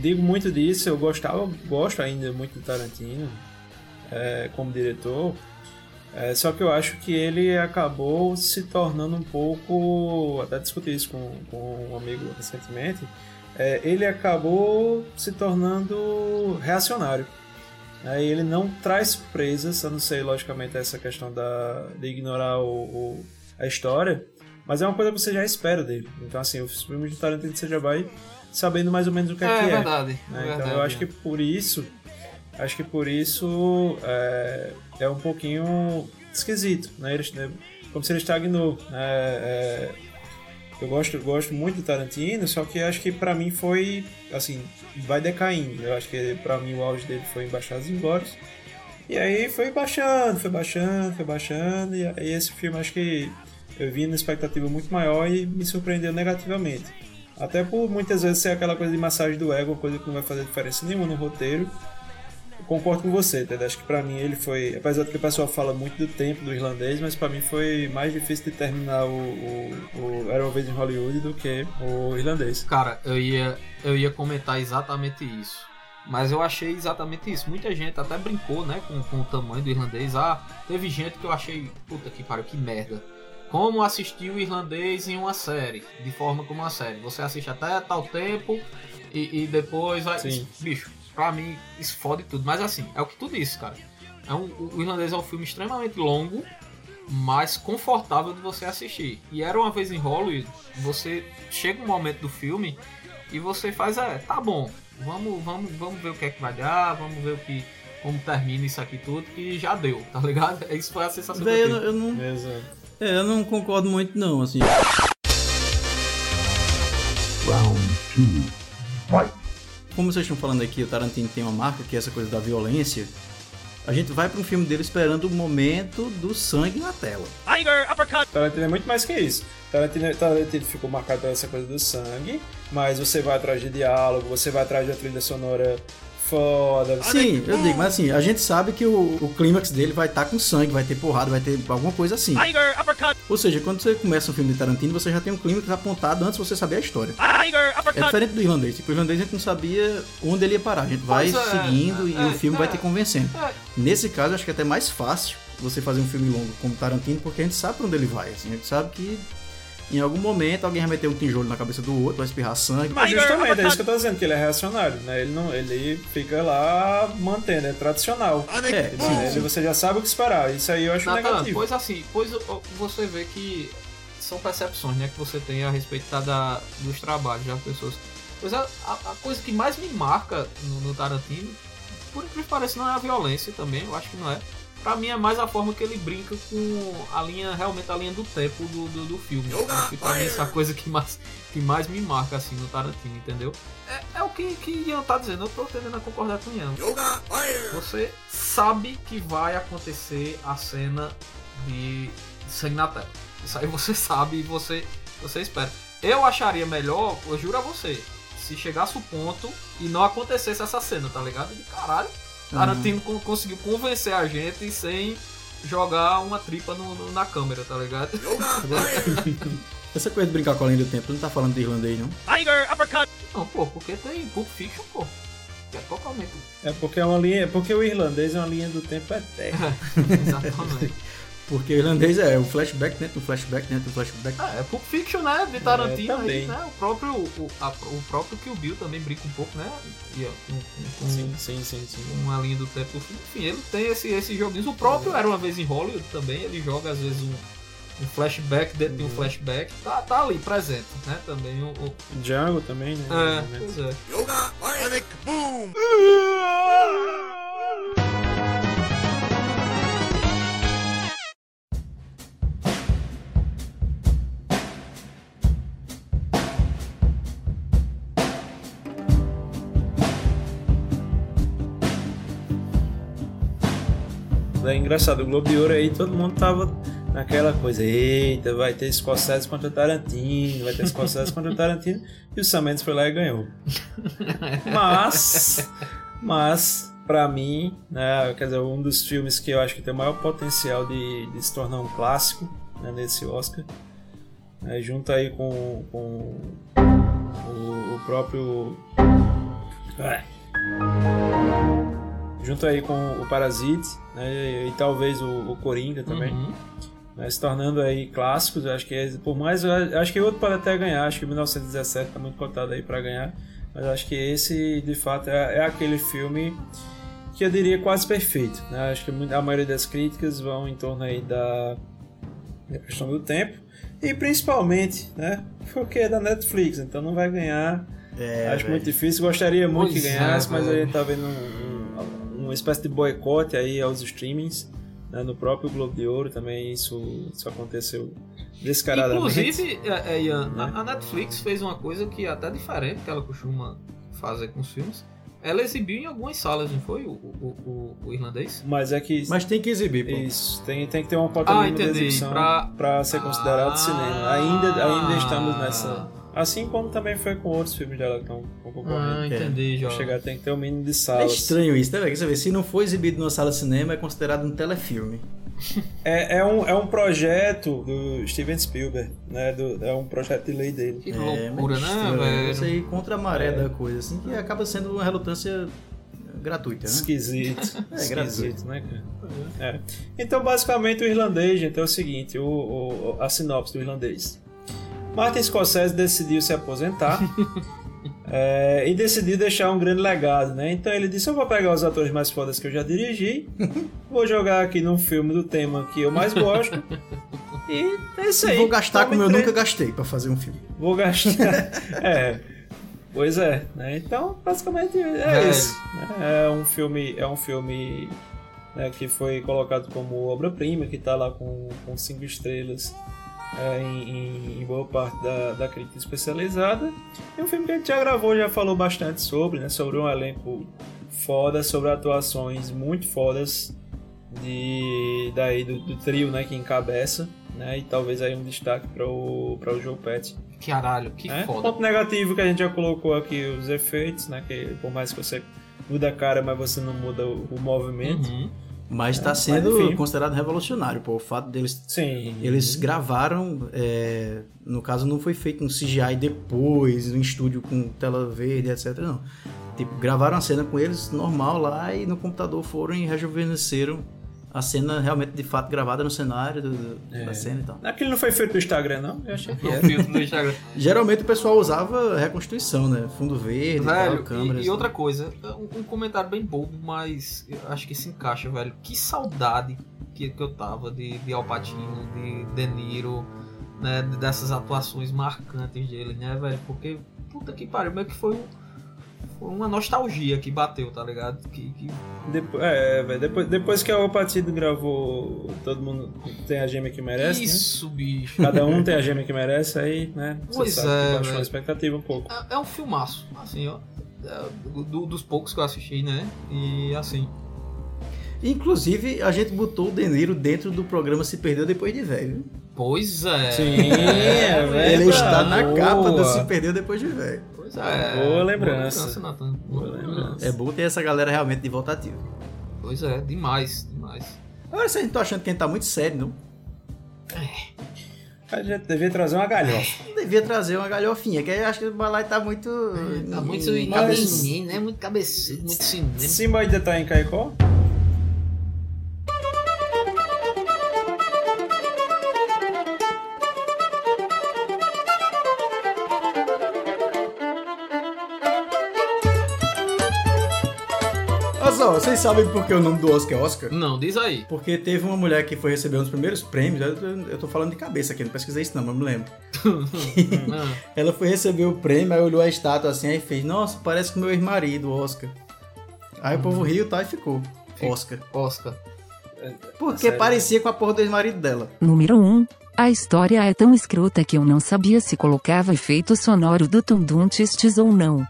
Speaker 7: digo muito disso, eu gostava, gosto ainda muito do Tarantino é, como diretor. É, só que eu acho que ele acabou se tornando um pouco. Até discuti isso com, com um amigo recentemente. é, ele acabou se tornando reacionário. Aí ele não traz surpresas, a não ser, logicamente, essa questão da, de ignorar o, o- a história. mas é uma coisa que você já espera dele. Então, assim, os filmes de Tarantino você já vai sabendo mais ou menos o que é,
Speaker 6: É,
Speaker 7: que é.
Speaker 6: verdade,
Speaker 7: né?
Speaker 6: é
Speaker 7: então
Speaker 6: verdade,
Speaker 7: eu acho
Speaker 6: é.
Speaker 7: que por isso, acho que por isso é, é um pouquinho esquisito, né? Ele, né, como se ele estagnou. né? É, eu gosto, gosto muito do Tarantino, só que acho que pra mim foi, assim, vai decaindo. Eu acho que pra mim o auge dele foi em Baixados e Inglórios. E aí foi baixando, foi baixando, foi baixando, e aí esse filme acho que eu vi numa expectativa muito maior e me surpreendeu negativamente. Até por muitas vezes ser aquela coisa de massagem do ego, coisa que não vai fazer diferença nenhuma no roteiro. Concordo com você, Ted. Acho que pra mim ele foi. Apesar de que o pessoal fala muito do tempo do irlandês, mas pra mim foi mais difícil de terminar o, o, o Era uma vez em Hollywood do que o irlandês.
Speaker 6: Cara, eu ia, eu ia comentar exatamente isso. Mas eu achei exatamente isso. Muita gente até brincou, né, com, com o tamanho do irlandês. Ah, teve gente que eu achei, puta que pariu, que merda. Como assistir o irlandês em uma série, de forma como uma série. Você assiste até tal tempo e, e depois vai.
Speaker 7: Sim.
Speaker 6: Bicho, pra mim isso fode tudo. Mas assim, é o que tu disse, cara. É um, o irlandês é um filme extremamente longo, mas confortável de você assistir. E era uma vez em Hollywood, você chega um momento do filme e você faz, é, tá bom, vamos, vamos, vamos ver o que é que vai dar, vamos ver o que. Como termina isso aqui tudo, que já deu, tá ligado? Isso foi a sensação que
Speaker 4: Véi,
Speaker 6: eu
Speaker 4: eu, não, é, eu não concordo muito não, assim. Como vocês estão falando aqui, o Tarantino tem uma marca que é essa coisa da violência. A gente vai para um filme dele esperando o momento do sangue na tela.
Speaker 7: Tarantino é muito mais que isso. Tarantino, Tarantino ficou marcado por essa coisa do sangue, mas você vai atrás de diálogo, você vai atrás de uma trilha sonora foda. você-
Speaker 4: Sim, eu digo, mas assim, a gente sabe que o, o clímax dele vai estar com sangue, vai ter porrada, vai ter alguma coisa assim. Ou seja, quando você começa um filme de Tarantino, você já tem um clímax apontado antes de você saber a história. É diferente do irlandês. Tipo, o irlandês a gente não sabia onde ele ia parar. A gente vai
Speaker 6: é,
Speaker 4: seguindo e
Speaker 6: é,
Speaker 4: o filme
Speaker 6: é.
Speaker 4: vai te convencendo.
Speaker 6: É.
Speaker 4: Nesse caso, eu acho que é até mais fácil você fazer um filme longo como Tarantino, porque a gente sabe pra onde ele vai. Assim, a gente sabe que em algum momento alguém vai meter um tijolo na cabeça do outro, vai espirrar sangue.
Speaker 7: Mas justamente, é isso que eu tô dizendo, que ele é reacionário, né? Ele, não, ele fica lá mantendo, é tradicional.
Speaker 4: É,
Speaker 7: Ele,
Speaker 4: sim,
Speaker 7: ele- você já sabe o que esperar. Isso aí eu acho
Speaker 6: Natan,
Speaker 7: negativo.
Speaker 6: pois assim, pois você vê que são percepções né, que você tem a respeito da- da, dos trabalhos das pessoas. Pois a, a, a coisa que mais me marca no, no Tarantino, por incrível que pareça, não é a violência também, eu acho que não é. Pra mim é mais a forma que ele brinca com a linha, realmente a linha do tempo do, do, do filme. Acho que pra mim essa é a coisa que mais, que mais me marca assim no Tarantino, entendeu? É, é o que, que Ian tá dizendo, eu tô tendendo a concordar com o Ian. Você sabe que vai acontecer a cena de sangue na tela. Isso aí você sabe e você, você espera. Eu acharia melhor, eu juro a você, se chegasse o ponto e não acontecesse essa cena, tá ligado? De caralho. Tarantino con- conseguiu convencer a gente sem jogar uma tripa no- no- na câmera, tá ligado?
Speaker 4: Essa coisa de brincar com a linha do tempo, não tá falando de irlandês, não?
Speaker 6: Não, pô, porque tem Pulp Fiction, pô. É totalmente.
Speaker 7: É porque é uma linha. Porque o irlandês é uma linha do tempo eterno.
Speaker 6: Exatamente.
Speaker 4: Porque o irlandês é o flashback dentro do flashback dentro do flashback.
Speaker 6: Ah, é Pulp Fiction, né? De Tarantino
Speaker 7: É,
Speaker 6: aí,
Speaker 7: também.
Speaker 6: né? O próprio, o, a- o próprio Kill Bill também brinca um pouco, né? E, com- com
Speaker 7: Sim, sim, sim, sim.
Speaker 6: uma linha do tempo. Enfim, ele tem esse, esses joguinhos. O próprio Era Uma Vez em Hollywood também, ele joga às vezes um, um flashback dentro de um flashback. Tá, tá ali, presente, né? Também o... o-
Speaker 7: Django também, né?
Speaker 6: é, pois é.
Speaker 7: É engraçado, o Globo de Ouro aí todo mundo tava naquela coisa, eita, vai ter Scorsese contra Tarantino, vai ter Scorsese contra Tarantino, e o Sam Mendes foi lá e ganhou. Mas, mas, pra mim, né, quer dizer, um dos filmes que eu acho que tem o maior potencial de, de se tornar um clássico né, nesse Oscar, né, junto aí com, com o, o próprio... junto aí com o Parasite né, e, e talvez o, o Coringa também,
Speaker 6: Uhum.
Speaker 7: né, se tornando aí clássicos. Acho que é- por mais, acho que outro pode até ganhar. Acho que 1917 está muito cotado aí para ganhar, mas acho que esse de fato é, é aquele filme que eu diria quase perfeito. Né? Acho que a maioria das críticas vão em torno aí da, da questão do tempo. E principalmente, né? Porque é da Netflix, então não vai ganhar.
Speaker 4: É,
Speaker 7: Acho
Speaker 4: velho.
Speaker 7: muito difícil, gostaria muito
Speaker 6: Pois
Speaker 7: que
Speaker 6: é,
Speaker 7: ganhasse, mas a
Speaker 6: velho.
Speaker 7: gente tá vendo um- um- uma espécie de boicote aí aos streamings. né? No próprio Globo de Ouro também isso, isso aconteceu descaradamente.
Speaker 6: Inclusive, é, é, Ian,
Speaker 7: Né?
Speaker 6: a, a Netflix fez uma coisa que é até diferente que ela costuma fazer com os filmes. Ela exibiu em algumas salas, não foi? O, o, o, o irlandês?
Speaker 7: Mas é que
Speaker 4: Mas tem que exibir, pô.
Speaker 7: isso, tem, tem que ter uma cota
Speaker 6: Ah,
Speaker 7: de exibição
Speaker 6: Pra-
Speaker 7: pra ser considerado
Speaker 6: Ah.
Speaker 7: cinema. Ainda, ainda estamos nessa. Assim como também foi com outros filmes dela que estão
Speaker 6: Ah,
Speaker 7: concorrendo.
Speaker 6: entendi, já.
Speaker 7: Chegar tem que ter o mínimo de
Speaker 4: É
Speaker 7: salas.
Speaker 4: estranho isso, né, velho? Você vê, se não for exibido numa sala de cinema, é considerado um telefilme.
Speaker 7: É, é, um, é um projeto do Steven Spielberg, né? Do, é um projeto de lei dele.
Speaker 6: Que
Speaker 4: É,
Speaker 6: loucura,
Speaker 4: mas
Speaker 6: né, velho?
Speaker 4: Isso aí contra a maré
Speaker 7: É.
Speaker 4: da coisa, assim, que acaba sendo uma relutância gratuita, né?
Speaker 7: Esquisito.
Speaker 4: É,
Speaker 7: Esquisito, né, cara? É. Então, basicamente, o irlandês, gente, é o seguinte: o, o- a sinopse do irlandês. Martin Scorsese decidiu se aposentar é, e decidiu deixar um grande legado, né? Então ele disse: Eu vou pegar os atores mais fodas que eu já dirigi, vou jogar aqui num filme do tema que eu mais gosto. E é isso aí.
Speaker 4: Vou gastar como eu
Speaker 7: três.
Speaker 4: nunca gastei pra fazer um filme.
Speaker 7: Vou gastar. é. Pois é, né? Então, basicamente é
Speaker 6: Velho.
Speaker 7: isso. né? É um filme, é um filme né, que foi colocado como obra-prima, que tá lá com, com cinco estrelas é, em, em- boa parte da, da crítica especializada. É um filme que a gente já gravou, já falou bastante sobre, né? Sobre um elenco foda, sobre atuações muito fodas de daí do, do trio, né, que encabeça, né? E talvez aí um destaque para o o Joe Pesci.
Speaker 6: Caralho, que
Speaker 7: É,
Speaker 6: foda.
Speaker 7: Ponto negativo que a gente já colocou aqui, os efeitos, né? Que por mais que você muda a cara, mas você não muda o, o movimento.
Speaker 6: Uhum.
Speaker 4: Mas tá
Speaker 7: mas
Speaker 4: sendo
Speaker 7: enfim.
Speaker 4: considerado revolucionário, pô. O fato deles.
Speaker 7: Sim.
Speaker 4: Eles gravaram, é, no caso não foi feito um CGI depois, no estúdio com tela verde, etc. Não. Tipo, gravaram a cena com eles normal lá e no computador foram e rejuvenesceram a cena realmente de fato gravada no cenário do- do-
Speaker 7: É.
Speaker 4: da cena e tal.
Speaker 7: Aquilo não foi feito no Instagram, não? Eu achei que
Speaker 6: O
Speaker 7: era.
Speaker 6: filtro do Instagram.
Speaker 4: Geralmente o pessoal usava reconstituição, né? Fundo verde,
Speaker 6: Velho,
Speaker 4: tal, câmeras.
Speaker 6: e, e outra coisa, um, um comentário bem bobo, mas eu acho que se encaixa, velho. Que saudade que, que eu tava de, de Al Pacino, de De Niro, né? Dessas atuações marcantes dele, né, velho? Porque, puta que pariu, meio que foi, um- foi uma nostalgia que bateu, tá ligado? Que, que
Speaker 7: Depois, é, velho, depois, depois que a Opatido gravou Todo Mundo Tem a Gêmea que Merece, né?
Speaker 6: Isso, bicho.
Speaker 7: Cada um tem a gêmea que merece, aí, né?
Speaker 6: Pois
Speaker 7: sabe
Speaker 6: é,
Speaker 7: que baixou a expectativa um pouco.
Speaker 6: É, é um filmaço, assim, ó. É, do- dos poucos que eu assisti, né? E assim.
Speaker 4: Inclusive, a gente botou o De Niro dentro do programa Se Perdeu Depois de Velho.
Speaker 6: Pois é.
Speaker 7: Sim, é, velho.
Speaker 4: Ele está na
Speaker 7: boa.
Speaker 4: capa do Se Perdeu Depois de Velho.
Speaker 6: É.
Speaker 7: Boa lembrança.
Speaker 6: Nathan.
Speaker 7: Boa lembrança.
Speaker 4: É bom ter essa galera realmente de volta ativa.
Speaker 6: Pois é, demais, demais.
Speaker 4: Agora vocês não estão achando que a gente tá muito sério, não?
Speaker 7: A gente devia trazer uma galhofa.
Speaker 4: Não devia trazer uma galhofinha, que eu acho que o balai tá muito.
Speaker 6: Tá muito cabecinho, né? Muito cabeçudo, muito cinema.
Speaker 7: Simba ainda tá em Caicó?
Speaker 4: Vocês sabem por que o nome do Oscar é Oscar?
Speaker 6: Não, diz aí.
Speaker 4: Porque teve uma mulher que foi receber um dos primeiros prêmios, eu, eu- eu tô falando de cabeça aqui, não pesquisei isso não, mas me lembro.
Speaker 6: Ah,
Speaker 4: Ela foi receber o prêmio, aí olhou a estátua assim, aí fez, nossa, parece com meu ex-marido, Oscar. Aí o povo riu, tá, e ficou. Oscar.
Speaker 6: Oscar.
Speaker 4: Porque
Speaker 7: Sério?
Speaker 4: parecia com a porra do ex-marido dela.
Speaker 1: Número 1. A história é tão escrota que eu não sabia se colocava efeito sonoro do Tunduntistes ou não.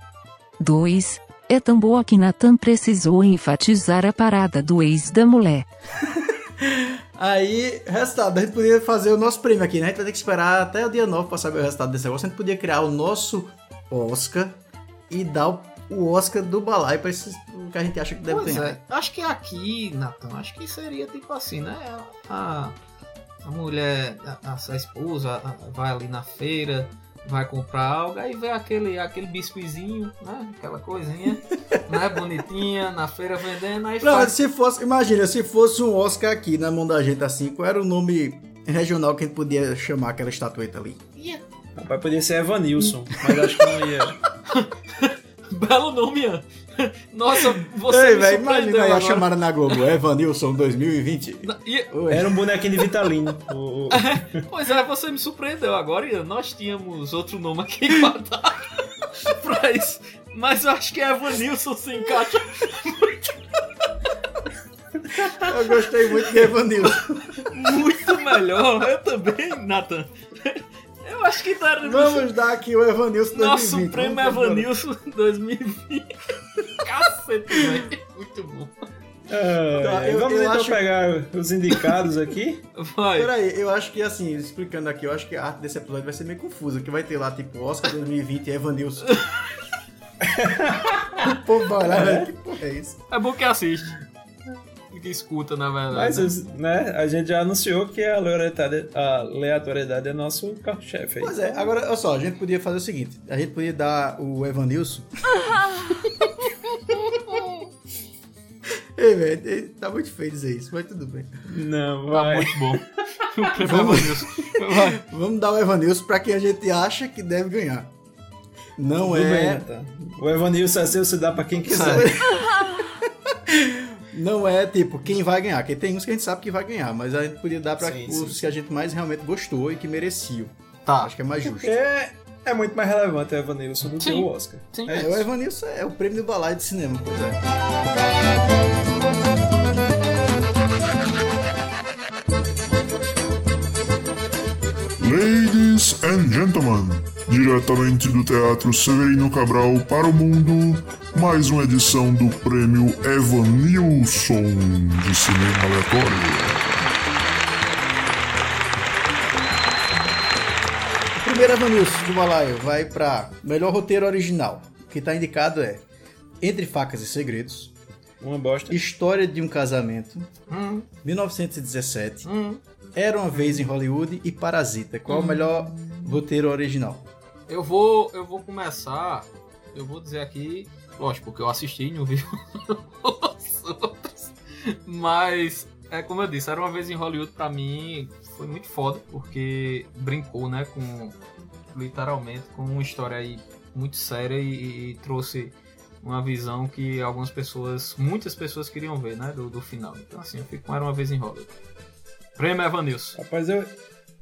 Speaker 1: 2. É tão boa que Nathan precisou enfatizar a parada do ex da mulher.
Speaker 4: Aí, resultado, a gente podia fazer o nosso prêmio aqui, né? A gente vai ter que esperar até o dia 9 pra saber o resultado desse negócio. A gente podia criar o nosso Oscar e dar o, o Oscar do Balai pra esses que a gente acha que deve
Speaker 6: Pois
Speaker 4: ganhar.
Speaker 6: é. Acho que aqui, Nathan, acho que seria tipo assim, né? A, a mulher, a, a esposa, a- vai ali na feira, vai comprar algo, aí vê aquele, aquele biscoizinho, né? Aquela coisinha, né? Bonitinha, na feira vendendo, aí
Speaker 4: Não,
Speaker 6: faz.
Speaker 4: se fosse, imagina, se fosse um Oscar aqui na mão da gente assim, qual era o nome regional que a gente podia chamar aquela estatueta ali?
Speaker 7: Rapaz, podia ser Evanilson, mas acho que não ia.
Speaker 6: Belo nome, Ian. Nossa, você
Speaker 4: Ei,
Speaker 6: me surpreendeu
Speaker 4: imagina aí a chamada na Globo, Evanilson 2020.
Speaker 6: E-
Speaker 4: Oi.
Speaker 7: Era um bonequinho de Vitalino.
Speaker 6: Pois é, você me surpreendeu agora. e Nós tínhamos outro nome aqui guardado pra isso. Mas eu acho que Evanilson se encaixa
Speaker 4: Eu gostei muito de Evanilson.
Speaker 6: muito melhor. Eu também, Nathan. Eu acho que tá
Speaker 4: Vamos dar aqui o Evanilson 2020.
Speaker 6: Nosso prêmio. Evanilson 2020. Cacete, velho. Muito bom.
Speaker 7: Ah,
Speaker 4: Tá, eu-
Speaker 7: vamos
Speaker 4: eu
Speaker 7: então
Speaker 4: acho-
Speaker 7: pegar os indicados aqui.
Speaker 6: Vai.
Speaker 4: Peraí, eu acho que assim, explicando aqui, eu acho que a arte desse episódio vai ser meio confusa, que vai ter lá, tipo, Oscar 2020 e Evanilson. o povo vai lá, velho, que porra é isso?
Speaker 6: É bom que assiste. Que escuta, na verdade.
Speaker 7: Mas
Speaker 6: né?
Speaker 7: né, a gente já anunciou que a aleatoriedade, a aleatoriedade é nosso carro-chefe.
Speaker 4: Pois é, agora, olha só, a gente podia fazer o seguinte, a gente podia dar o Evanilson... Ei, velho, tá muito feio dizer isso, mas tudo bem.
Speaker 7: Não,
Speaker 6: Tá
Speaker 7: vai.
Speaker 6: muito bom.
Speaker 4: Vamos-. Vamos dar o Evanilson pra quem a gente acha que deve ganhar. Não
Speaker 7: Tudo bem,
Speaker 4: é...
Speaker 7: Nathan. O Evanilson é seu, se dá pra quem quiser.
Speaker 4: Não é tipo quem vai ganhar, porque tem uns que a gente sabe que vai ganhar, mas a gente podia dar pra
Speaker 7: Sim,
Speaker 4: os
Speaker 7: sim,
Speaker 4: que a gente mais realmente gostou e que mereciam.
Speaker 6: Tá.
Speaker 4: Acho que é mais justo.
Speaker 7: Porque é muito mais relevante o Evanilson do que
Speaker 6: Sim.
Speaker 7: o Oscar.
Speaker 6: Sim.
Speaker 7: É
Speaker 4: É, o. Evanilson é o prêmio do balaio de cinema, pois é.
Speaker 10: Ladies and gentlemen, diretamente do Teatro Severino Cabral para o mundo, mais uma edição do prêmio Evanilson de Cinema Aleatório.
Speaker 4: O primeiro Evanilson do balaio vai pra melhor roteiro original. O que tá indicado é Entre Facas e Segredos,
Speaker 7: Uma bosta.
Speaker 4: História de um Casamento,
Speaker 6: Hum,
Speaker 4: 1917,
Speaker 6: hum.
Speaker 4: Era uma Vez em Hollywood e Parasita. Qual é o melhor roteiro original?
Speaker 6: Eu vou, eu vou começar. Eu vou dizer aqui, lógico, porque eu assisti e não vi os outros. Mas é como eu disse, era uma vez em Hollywood pra mim foi muito foda, porque brincou, né, com literalmente com uma história aí muito séria e, e trouxe uma visão que algumas pessoas, muitas pessoas queriam ver, né, do, do final. Então assim, eu fico com era uma vez em Hollywood. Prêmio Evanilson.
Speaker 7: Rapaz, eu,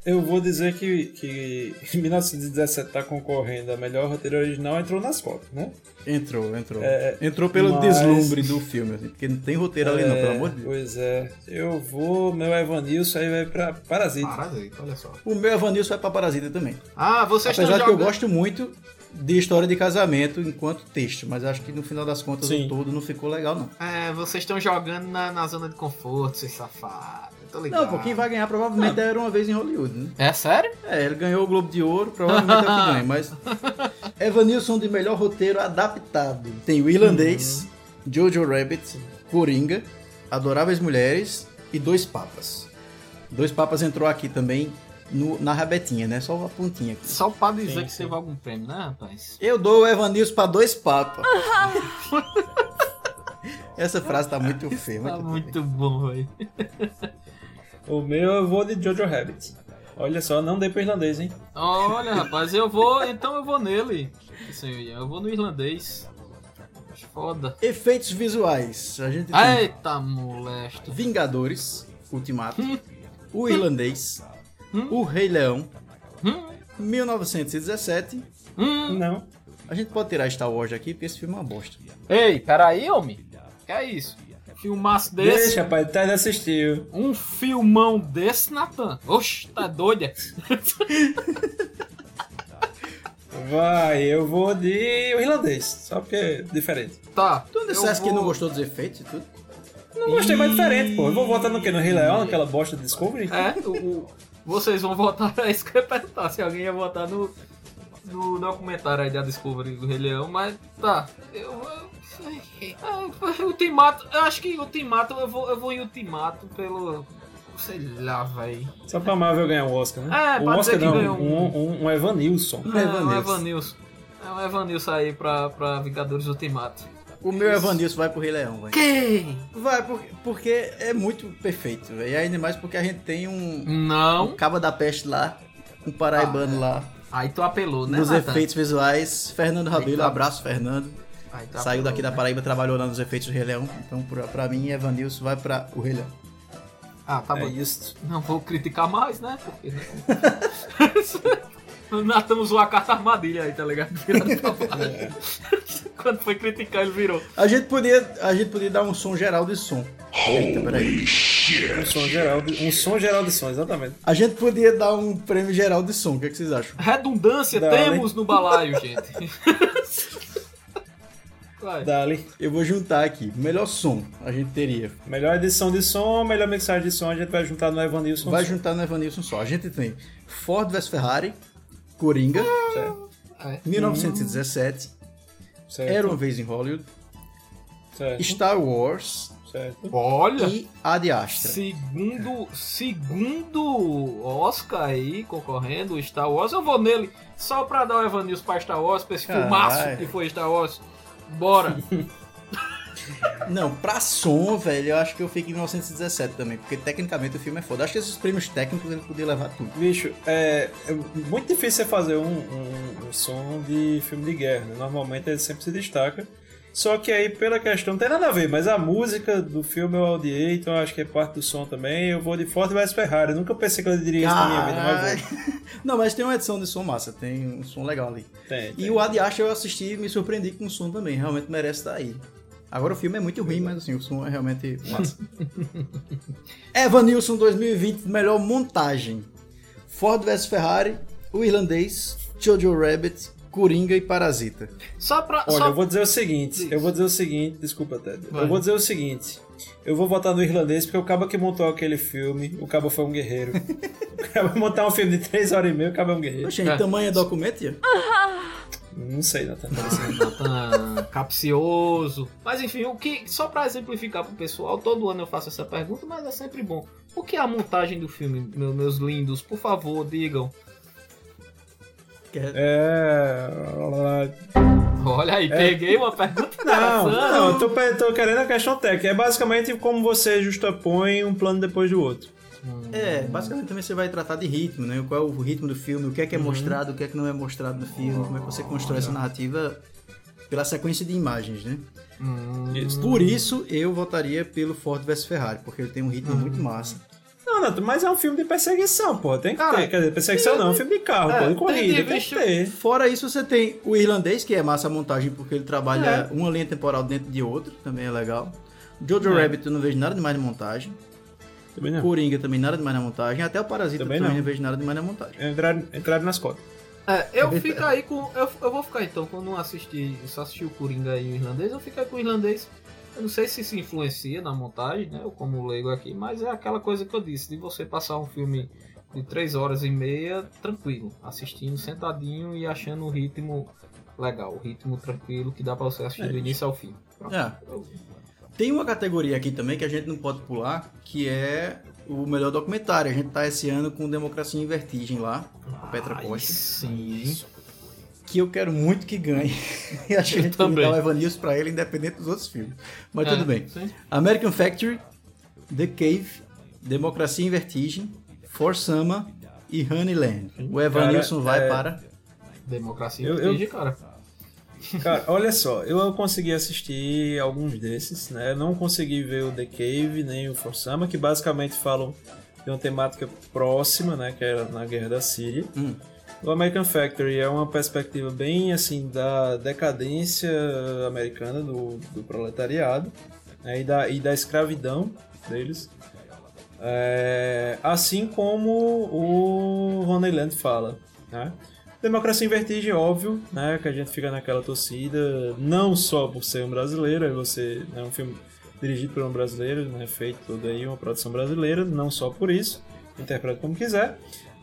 Speaker 7: eu vou dizer que, que em 1917 tá concorrendo a melhor roteiro original, entrou nas fotos, né?
Speaker 4: Entrou, entrou.
Speaker 7: É,
Speaker 4: entrou pelo
Speaker 7: mas-
Speaker 4: deslumbre do filme, assim, porque não tem roteiro ali não,
Speaker 7: É,
Speaker 4: pelo amor de Deus.
Speaker 7: Pois é. Eu vou, meu Evanilson aí vai pra Parasita.
Speaker 6: Parasita, olha só.
Speaker 4: O meu Evanilson vai pra Parasita também.
Speaker 6: Ah, vocês
Speaker 4: Apesar de
Speaker 6: estão
Speaker 4: que eu gosto muito de história de casamento enquanto texto, mas acho que no final das contas
Speaker 7: Sim.
Speaker 4: o todo não ficou legal, não.
Speaker 6: É, vocês estão jogando na, na zona de conforto, seus safados. Tô ligado.
Speaker 4: Não, pô, quem vai ganhar provavelmente era uma vez em Hollywood, né?
Speaker 6: É sério?
Speaker 4: É, ele ganhou o Globo de Ouro, provavelmente é o que ganha, mas. Evanilson de melhor roteiro adaptado. Tem o Irlandês, Jojo Rabbit, Coringa, Adoráveis Mulheres e Dois Papas. Dois Papas entrou aqui também no- na rabetinha, né? Só uma pontinha aqui.
Speaker 6: Só pra dizer
Speaker 7: Sim,
Speaker 6: que
Speaker 7: sim.
Speaker 6: teve algum prêmio, né, rapaz?
Speaker 4: Eu dou o Evanilson pra Dois Papas. Essa frase tá muito feia.
Speaker 6: Tá
Speaker 4: bem.
Speaker 6: muito bom, velho.
Speaker 7: O meu eu vou de Jojo Rabbit. Olha só, não dei pro irlandês, hein?
Speaker 6: Olha, rapaz, eu vou. Então eu vou nele. Assim, eu vou no irlandês. Foda.
Speaker 4: Efeitos visuais. A gente tem
Speaker 6: Eita, molesto.
Speaker 4: Vingadores, Ultimato, O Irlandês,
Speaker 6: Hum?
Speaker 4: O Rei Leão,
Speaker 6: Hum,
Speaker 4: 1917.
Speaker 6: hum.
Speaker 7: Não.
Speaker 4: A gente pode tirar Star Wars aqui, porque esse filme é uma bosta.
Speaker 6: Ei, peraí, homem. Que é isso? Filmaço desse.
Speaker 7: Deixa, rapaz, Ted assistiu.
Speaker 6: Um filmão desse, Natan. Oxe, tá doida?
Speaker 7: Vai, eu vou de o irlandês. Só porque é diferente.
Speaker 6: Tá.
Speaker 4: Tu não disseste que
Speaker 6: vou-
Speaker 4: não gostou dos efeitos e tudo?
Speaker 7: Não gostei mais diferente, pô. Eu vou votar no quê? No Rei Leão, aquela bosta de Discovery?
Speaker 6: É, o, o- vocês vão votar. É isso que eu ia perguntar. Se alguém ia votar no, no documentário aí da Discovery do Rei Leão, mas tá. Eu. eu ah, Ultimato, eu acho que Ultimato, eu vou, eu vou em Ultimato pelo. Sei lá, véi.
Speaker 7: Só pra Marvel ganhar um Oscar, né?
Speaker 6: É,
Speaker 7: um
Speaker 6: pode
Speaker 7: Oscar não,
Speaker 6: ganhou
Speaker 7: um, um, um Evanilson.
Speaker 6: É, um
Speaker 4: Evanilson.
Speaker 6: Evanilson. É um Evanilson aí pra, pra Vingadores Ultimato.
Speaker 4: O meu Evanilson vai pro Rei Leão, velho.
Speaker 6: Quem?
Speaker 4: Vai, porque, porque é muito perfeito, velho. E ainda mais porque a gente tem um, um
Speaker 6: Não.
Speaker 4: Caba da Peste lá, um paraibano lá.
Speaker 6: Aí tu apelou, né,
Speaker 4: Nos
Speaker 6: Nathan?
Speaker 4: efeitos visuais, Fernando Rabelo, abraço, Fernando.
Speaker 6: Aí tá
Speaker 4: Saiu daqui da
Speaker 6: né?
Speaker 4: Paraíba, trabalhou lá nos efeitos do Rei Leão. Então, pra, pra mim, Evanilson vai pra o Rei Leão.
Speaker 6: Ah, tá
Speaker 7: É
Speaker 6: bom.
Speaker 7: isso.
Speaker 6: Não vou criticar mais, né? Porque não. Matamos uma carta armadilha aí, tá ligado? Virando pra baixo. Quando foi criticar, ele virou.
Speaker 4: A gente podia, a gente podia dar um som geral de som. Eita, peraí.
Speaker 7: Um som geral de, um som geral de som, exatamente.
Speaker 4: A gente podia dar um prêmio geral de som. O que, é que vocês acham?
Speaker 6: Redundância
Speaker 7: Dá, né?
Speaker 6: temos no balaio, gente.
Speaker 7: Dali.
Speaker 4: Eu vou juntar aqui. Melhor som a gente teria.
Speaker 7: Melhor edição de som, melhor mixagem de som, a gente vai juntar no Evanilson.
Speaker 4: Vai
Speaker 7: Som.
Speaker 4: juntar no Evanilson só. A gente tem Ford vs Ferrari, Coringa,
Speaker 6: É.
Speaker 4: 1917,
Speaker 7: certo,
Speaker 4: Era uma vez em Hollywood,
Speaker 7: certo,
Speaker 4: Star Wars
Speaker 7: certo.
Speaker 6: Olha,
Speaker 4: e Ad Astra.
Speaker 6: segundo, segundo Oscar aí concorrendo, Star Wars, eu vou nele só pra dar o Evanilson pra Star Wars, pra esse
Speaker 4: Caralho.
Speaker 6: filmaço que foi Star Wars. Bora!
Speaker 4: Não, pra som, velho, eu acho que eu fico em 1917 também, porque tecnicamente o filme é foda. Acho que esses prêmios técnicos ele podia levar tudo.
Speaker 7: Bicho, é, é muito difícil você fazer um, um- um som de filme de guerra. né? Normalmente ele sempre se destaca. Só que aí, pela questão, não tem nada a ver, mas a música do filme eu odiei, então eu acho que é parte do som também. Eu vou de Ford vs Ferrari. Eu nunca pensei que eu diria isso na minha vida, mas vou.
Speaker 4: Não, mas tem uma edição de som massa, tem um som legal ali.
Speaker 7: Tem, tem.
Speaker 4: E o Ad Astra eu assisti e me surpreendi com o som também, realmente merece estar aí. Agora o filme é muito ruim, mas assim, o som é realmente massa. Evanilson 2020, melhor montagem. Ford vs Ferrari, O Irlandês, Jojo Rabbit, Coringa e Parasita.
Speaker 6: Só pra.
Speaker 7: Olha,
Speaker 6: só...
Speaker 7: eu vou dizer o seguinte,
Speaker 6: Diz.
Speaker 7: eu vou dizer o seguinte, desculpa, Ted.
Speaker 6: Vai.
Speaker 7: Eu vou dizer o seguinte. Eu vou votar no irlandês porque o cabo que montou aquele filme, o cabo foi um guerreiro. o cabo montar um filme de 3 horas e meia, o cabo é um guerreiro.
Speaker 4: Oxe,
Speaker 6: É.
Speaker 4: tamanho é documento, Ian?
Speaker 7: Não sei.
Speaker 6: Natan capcioso. Mas enfim, o que só pra exemplificar pro pessoal, todo ano eu faço essa pergunta, mas é sempre bom. O que é a montagem do filme, meu- meus lindos? Por favor, digam.
Speaker 7: É.
Speaker 6: Olha aí, peguei uma pergunta
Speaker 7: Não, não, eu tô, tô querendo a questão técnica. É basicamente como você justapõe um plano depois do outro.
Speaker 4: É, basicamente também você vai tratar de ritmo, né? Qual é o ritmo do filme, o que é que é
Speaker 7: Uhum.
Speaker 4: mostrado, o que é que não é mostrado no filme, como é que você constrói essa narrativa pela sequência de imagens, né?
Speaker 6: Hum,
Speaker 7: Isso.
Speaker 4: Por isso eu votaria pelo Ford vs Ferrari, porque ele tem um ritmo muito massa.
Speaker 7: Não, Nato, mas é um filme de perseguição, pô. Tem que
Speaker 6: Cara,
Speaker 7: ter. Quer dizer, perseguição não, é um filme de carro,
Speaker 6: É,
Speaker 7: pô, de
Speaker 6: tem
Speaker 7: corrida.
Speaker 6: de
Speaker 7: Tem que ter.
Speaker 4: Fora isso, você tem o irlandês, que é massa a montagem porque ele trabalha uma linha temporal dentro de outra, também é legal. Jojo
Speaker 7: É.
Speaker 4: Rabbit eu não vejo nada demais na montagem.
Speaker 7: Também não.
Speaker 4: Coringa também nada demais na montagem. Até o Parasita
Speaker 7: Também
Speaker 4: também,
Speaker 7: não.
Speaker 4: não vejo nada demais na montagem.
Speaker 7: Entrar, entrar nas cotas.
Speaker 6: É, eu fico aí com. Eu, eu vou ficar então, quando não assisti, só assisti o Coringa e o irlandês, eu fico aí com o irlandês. Eu não sei se isso influencia na montagem, né? Eu como leigo aqui, mas é aquela coisa que eu disse, de você passar um filme de 3 horas e meia tranquilo, assistindo sentadinho e achando o ritmo legal, o ritmo tranquilo que dá pra você assistir do início ao fim. Pronto.
Speaker 4: É. Tem uma categoria aqui também que a gente não pode pular, que é o melhor documentário. A gente tá esse ano com Democracia em Vertigem lá, com Petra Costa.
Speaker 6: sim?
Speaker 4: Que eu quero muito que ganhe. e acho que a gente tem que
Speaker 6: também.
Speaker 4: dar o Evanilson pra ele, independente dos outros filmes. Mas
Speaker 6: É,
Speaker 4: tudo bem.
Speaker 6: sim.
Speaker 4: American Factory, The Cave, Democracia em Vertigem, For Sama e Honeyland. O Evanilson
Speaker 7: Cara,
Speaker 4: vai
Speaker 7: é-
Speaker 4: para.
Speaker 6: Democracia
Speaker 7: Eu-
Speaker 6: eu,
Speaker 7: eu-
Speaker 6: eu... cara.
Speaker 7: Cara, olha só, eu consegui assistir alguns desses, né? Eu não consegui ver o The Cave nem o Forsama, que basicamente falam de uma temática próxima, né? Que era na Guerra da Síria.
Speaker 4: Hum.
Speaker 7: O American Factory é uma perspectiva bem assim da decadência americana do, do proletariado né, e, da, e da escravidão deles. É, assim como o Honeyland fala. Né? Democracia em Vertigem, óbvio, né? Que a gente fica naquela torcida, não só por ser um brasileiro, aí você é um filme dirigido por um brasileiro, né? Feito todo aí, uma produção brasileira, não só por isso, interpreta como quiser.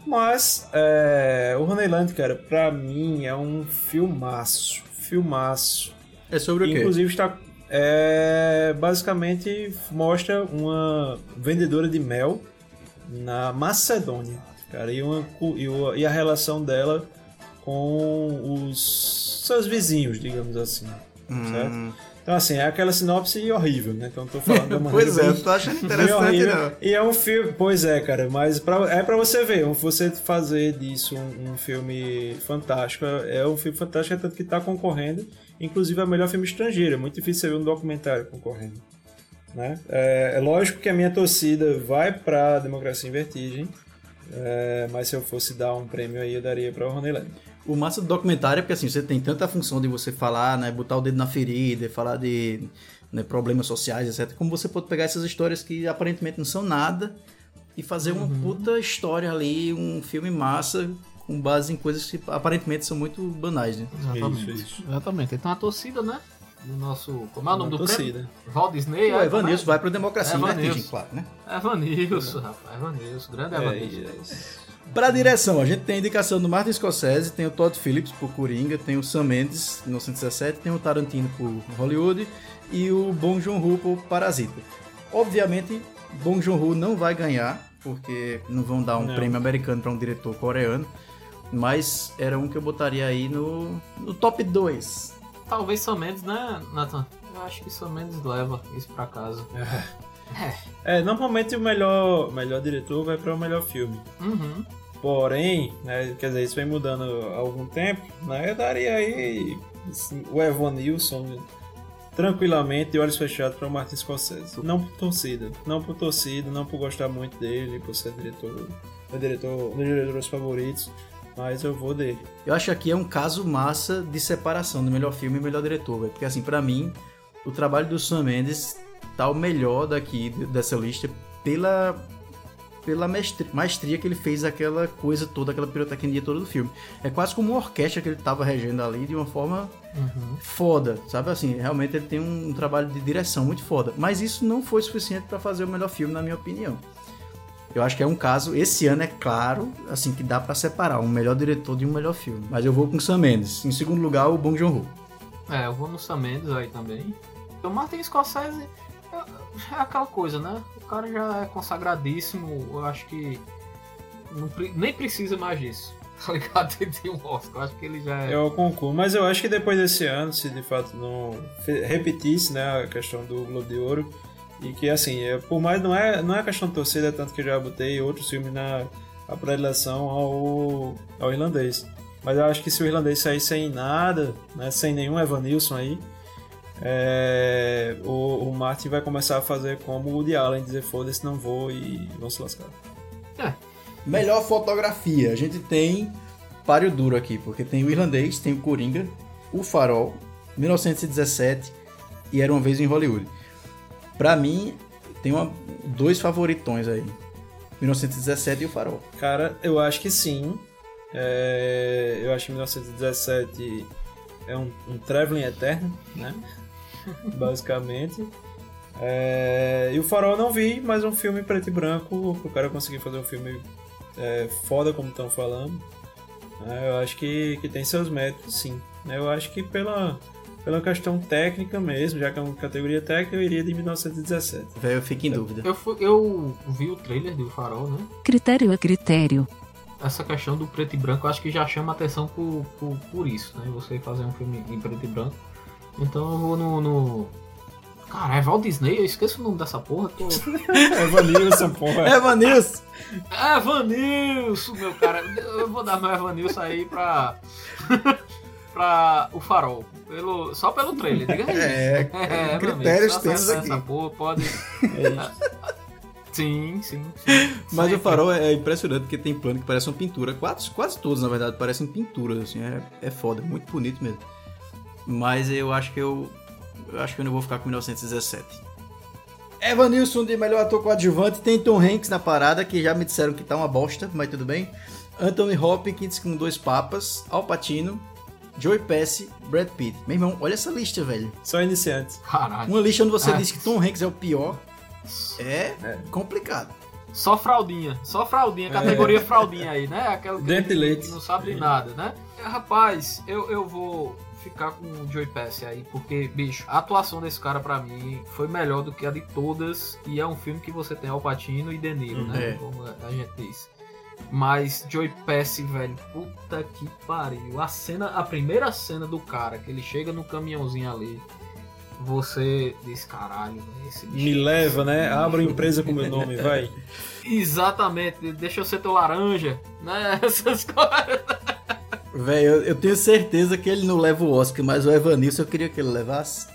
Speaker 7: Mas é, o Honeyland, cara, pra mim é um filmaço, filmaço.
Speaker 4: É sobre o quê?
Speaker 7: Inclusive está é, basicamente mostra uma vendedora de mel na Macedônia, cara, e, uma, e, o- e a relação dela com os seus vizinhos, digamos assim, certo? Então, assim, é aquela sinopse horrível, né? Então, tô falando da maneira
Speaker 4: Pois é, eu tô achando interessante, não.
Speaker 7: E é um filme, pois é, cara, mas pra, é pra você ver, você fazer disso um, um filme fantástico, é um filme fantástico, é tanto que tá concorrendo, inclusive é o melhor filme estrangeiro, é muito difícil você ver um documentário concorrendo. Né? É, é lógico que a minha torcida vai pra Democracia em Vertigem, é, mas se eu fosse dar um prêmio aí, eu daria pra Honeyland.
Speaker 4: O massa do documentário é porque assim, você tem tanta função de você falar, né, botar o dedo na ferida, falar de né, problemas sociais, etc. Como você pode pegar essas histórias que aparentemente não são nada e fazer uma puta história ali, um filme massa com base em coisas que aparentemente são muito banais, né?
Speaker 6: Exatamente. Exatamente. Então a torcida, né? Do nosso. Como é o nome do
Speaker 7: torcida.
Speaker 6: prêmio? Walt Disney.
Speaker 4: O
Speaker 6: é,
Speaker 4: Evanilson vai pro Democracia em
Speaker 6: Evanilson.
Speaker 4: Vertigem, claro, né?
Speaker 6: Evanilson, rapaz. Evanilson. Grande
Speaker 7: É,
Speaker 6: Evanilson.
Speaker 4: Pra direção, a gente tem a indicação do Martin Scorsese, tem o Todd Phillips por Coringa, tem o Sam Mendes, 1917, tem o Tarantino por Hollywood e o Bong Joon-ho por Parasita. Obviamente, Bong Joon-ho não vai ganhar, porque não vão dar um
Speaker 7: Não.
Speaker 4: prêmio americano pra um diretor coreano, mas era um que eu botaria aí no, no top 2.
Speaker 6: Talvez Sam Mendes, né, Nathan? Eu acho que Sam Mendes leva isso pra casa.
Speaker 7: É, normalmente o melhor, melhor diretor vai para o melhor filme.
Speaker 6: Uhum.
Speaker 7: Porém, né, quer dizer, isso vem mudando há algum tempo, né? Eu daria aí assim, o Evan Nilsson tranquilamente de olhos fechados para o Martin Scorsese. Não por torcida, não por torcida, não por gostar muito dele, por ser diretor, meu diretor, um dos diretores favoritos, mas eu vou dele.
Speaker 4: Eu acho que aqui é um caso massa de separação do melhor filme e melhor diretor, velho. Porque assim, pra mim, o trabalho do Sam Mendes tá o melhor daqui dessa lista pela pela mestri- maestria que ele fez aquela coisa toda, aquela pirotecnia toda do filme. É quase como uma orquestra que ele tava regendo ali de uma forma
Speaker 6: Uhum.
Speaker 4: foda, sabe assim? Realmente ele tem um, trabalho de direção muito foda. Mas isso não foi suficiente pra fazer o melhor filme, na minha opinião. Eu acho que é um caso, esse ano é claro, assim, que dá pra separar um melhor diretor de um melhor filme. Mas eu vou com o Sam Mendes. Em segundo lugar, o Bong Joon-ho.
Speaker 6: É, eu vou no Sam Mendes aí também. O Martin Scorsese é, é aquela coisa, né? O cara já é consagradíssimo, eu acho que não nem precisa mais disso. Tá ligado? Tem um Oscar, eu acho que ele já é.
Speaker 7: Eu concordo, mas eu acho que depois desse ano, se de fato não repetisse né, a questão do Globo de Ouro, e que assim, é, por mais não é, não é questão de torcida, tanto que eu já botei outros filmes na a predileção ao, ao irlandês. Mas eu acho que se o irlandês sair sem nada, né, sem nenhum Evanilson aí, é, o, o Martin vai começar a fazer como o Woody Allen, dizer foda-se, não vou e vão se lascar.
Speaker 4: Melhor fotografia. A gente tem páreo duro aqui, porque tem o irlandês, tem o Coringa, o Farol, 1917 e Era Uma Vez em Hollywood. Pra mim, tem uma, dois favoritões aí. 1917 e o Farol.
Speaker 7: Cara, eu acho que sim. É, eu acho que 1917 é um, um traveling eterno, né? Basicamente. É, e o Farol eu não vi, mas um filme preto e branco, pro cara conseguir fazer um filme é, foda como estão falando. né? eu acho que, que tem seus méritos, sim. né? Eu acho que pela, pela questão técnica mesmo, já que é uma categoria técnica, eu iria de 1917.
Speaker 4: Velho, eu fico em dúvida.
Speaker 6: Eu, fui- eu vi o trailer do Farol, né?
Speaker 1: Critério a critério.
Speaker 6: Essa questão do preto e branco eu acho que já chama atenção por, por, por isso, né? Você fazer um filme em preto e branco. Então eu vou no. no... Cara, é Walt Disney, eu esqueço o nome dessa porra. Tô...
Speaker 7: Evanilson, porra.
Speaker 4: Evanilson!
Speaker 6: Evanilson, meu cara. Eu vou dar meu Evanilson aí pra. pra o farol. Pelo, só pelo trailer, diga aí.
Speaker 4: É,
Speaker 6: meu amigo,
Speaker 4: critérios temos aqui.
Speaker 6: Essa porra, pode. Sim, sim, sim.
Speaker 4: Mas o farol é impressionante porque tem plano que parece uma pintura. Quase, quase todos, na verdade, parecem pinturas, assim. É, é foda, muito bonito mesmo. Mas eu acho que eu. Eu acho que eu não vou ficar com 1917. Evanilson de melhor ator coadjuvante. Tem Tom Hanks na parada, que já me disseram que tá uma bosta, mas tudo bem. Anthony Hopkins com dois papas. Al Pacino. Joey Pesci, Brad Pitt. Meu irmão, olha essa lista, velho.
Speaker 7: Só iniciantes.
Speaker 6: Caralho.
Speaker 4: Uma lista onde você
Speaker 6: É.
Speaker 4: diz que Tom Hanks é o pior. É, complicado.
Speaker 6: Só fraldinha, só fraldinha, categoria fraldinha aí, né? Aquela que,
Speaker 7: Dente e leite.
Speaker 6: que não sabe de nada, né? Rapaz, eu, eu vou ficar com o Joey Pesci aí, porque, bicho, a atuação desse cara pra mim foi melhor do que a de todas, e é um filme que você tem Al Pacino e De Niro, né?
Speaker 4: É.
Speaker 6: Como a gente diz. Mas Joey Pesci, velho, puta que pariu. A cena, a primeira cena do cara, que ele chega no caminhãozinho ali, você diz, caralho, esse bicho.
Speaker 7: Me leva, né? Abra uma empresa com meu nome, vai.
Speaker 6: Exatamente, deixa eu ser teu laranja, né? Essas coisas.
Speaker 4: Velho, eu, eu tenho certeza que ele não leva o Oscar, mas o Evanilson eu queria que ele levasse.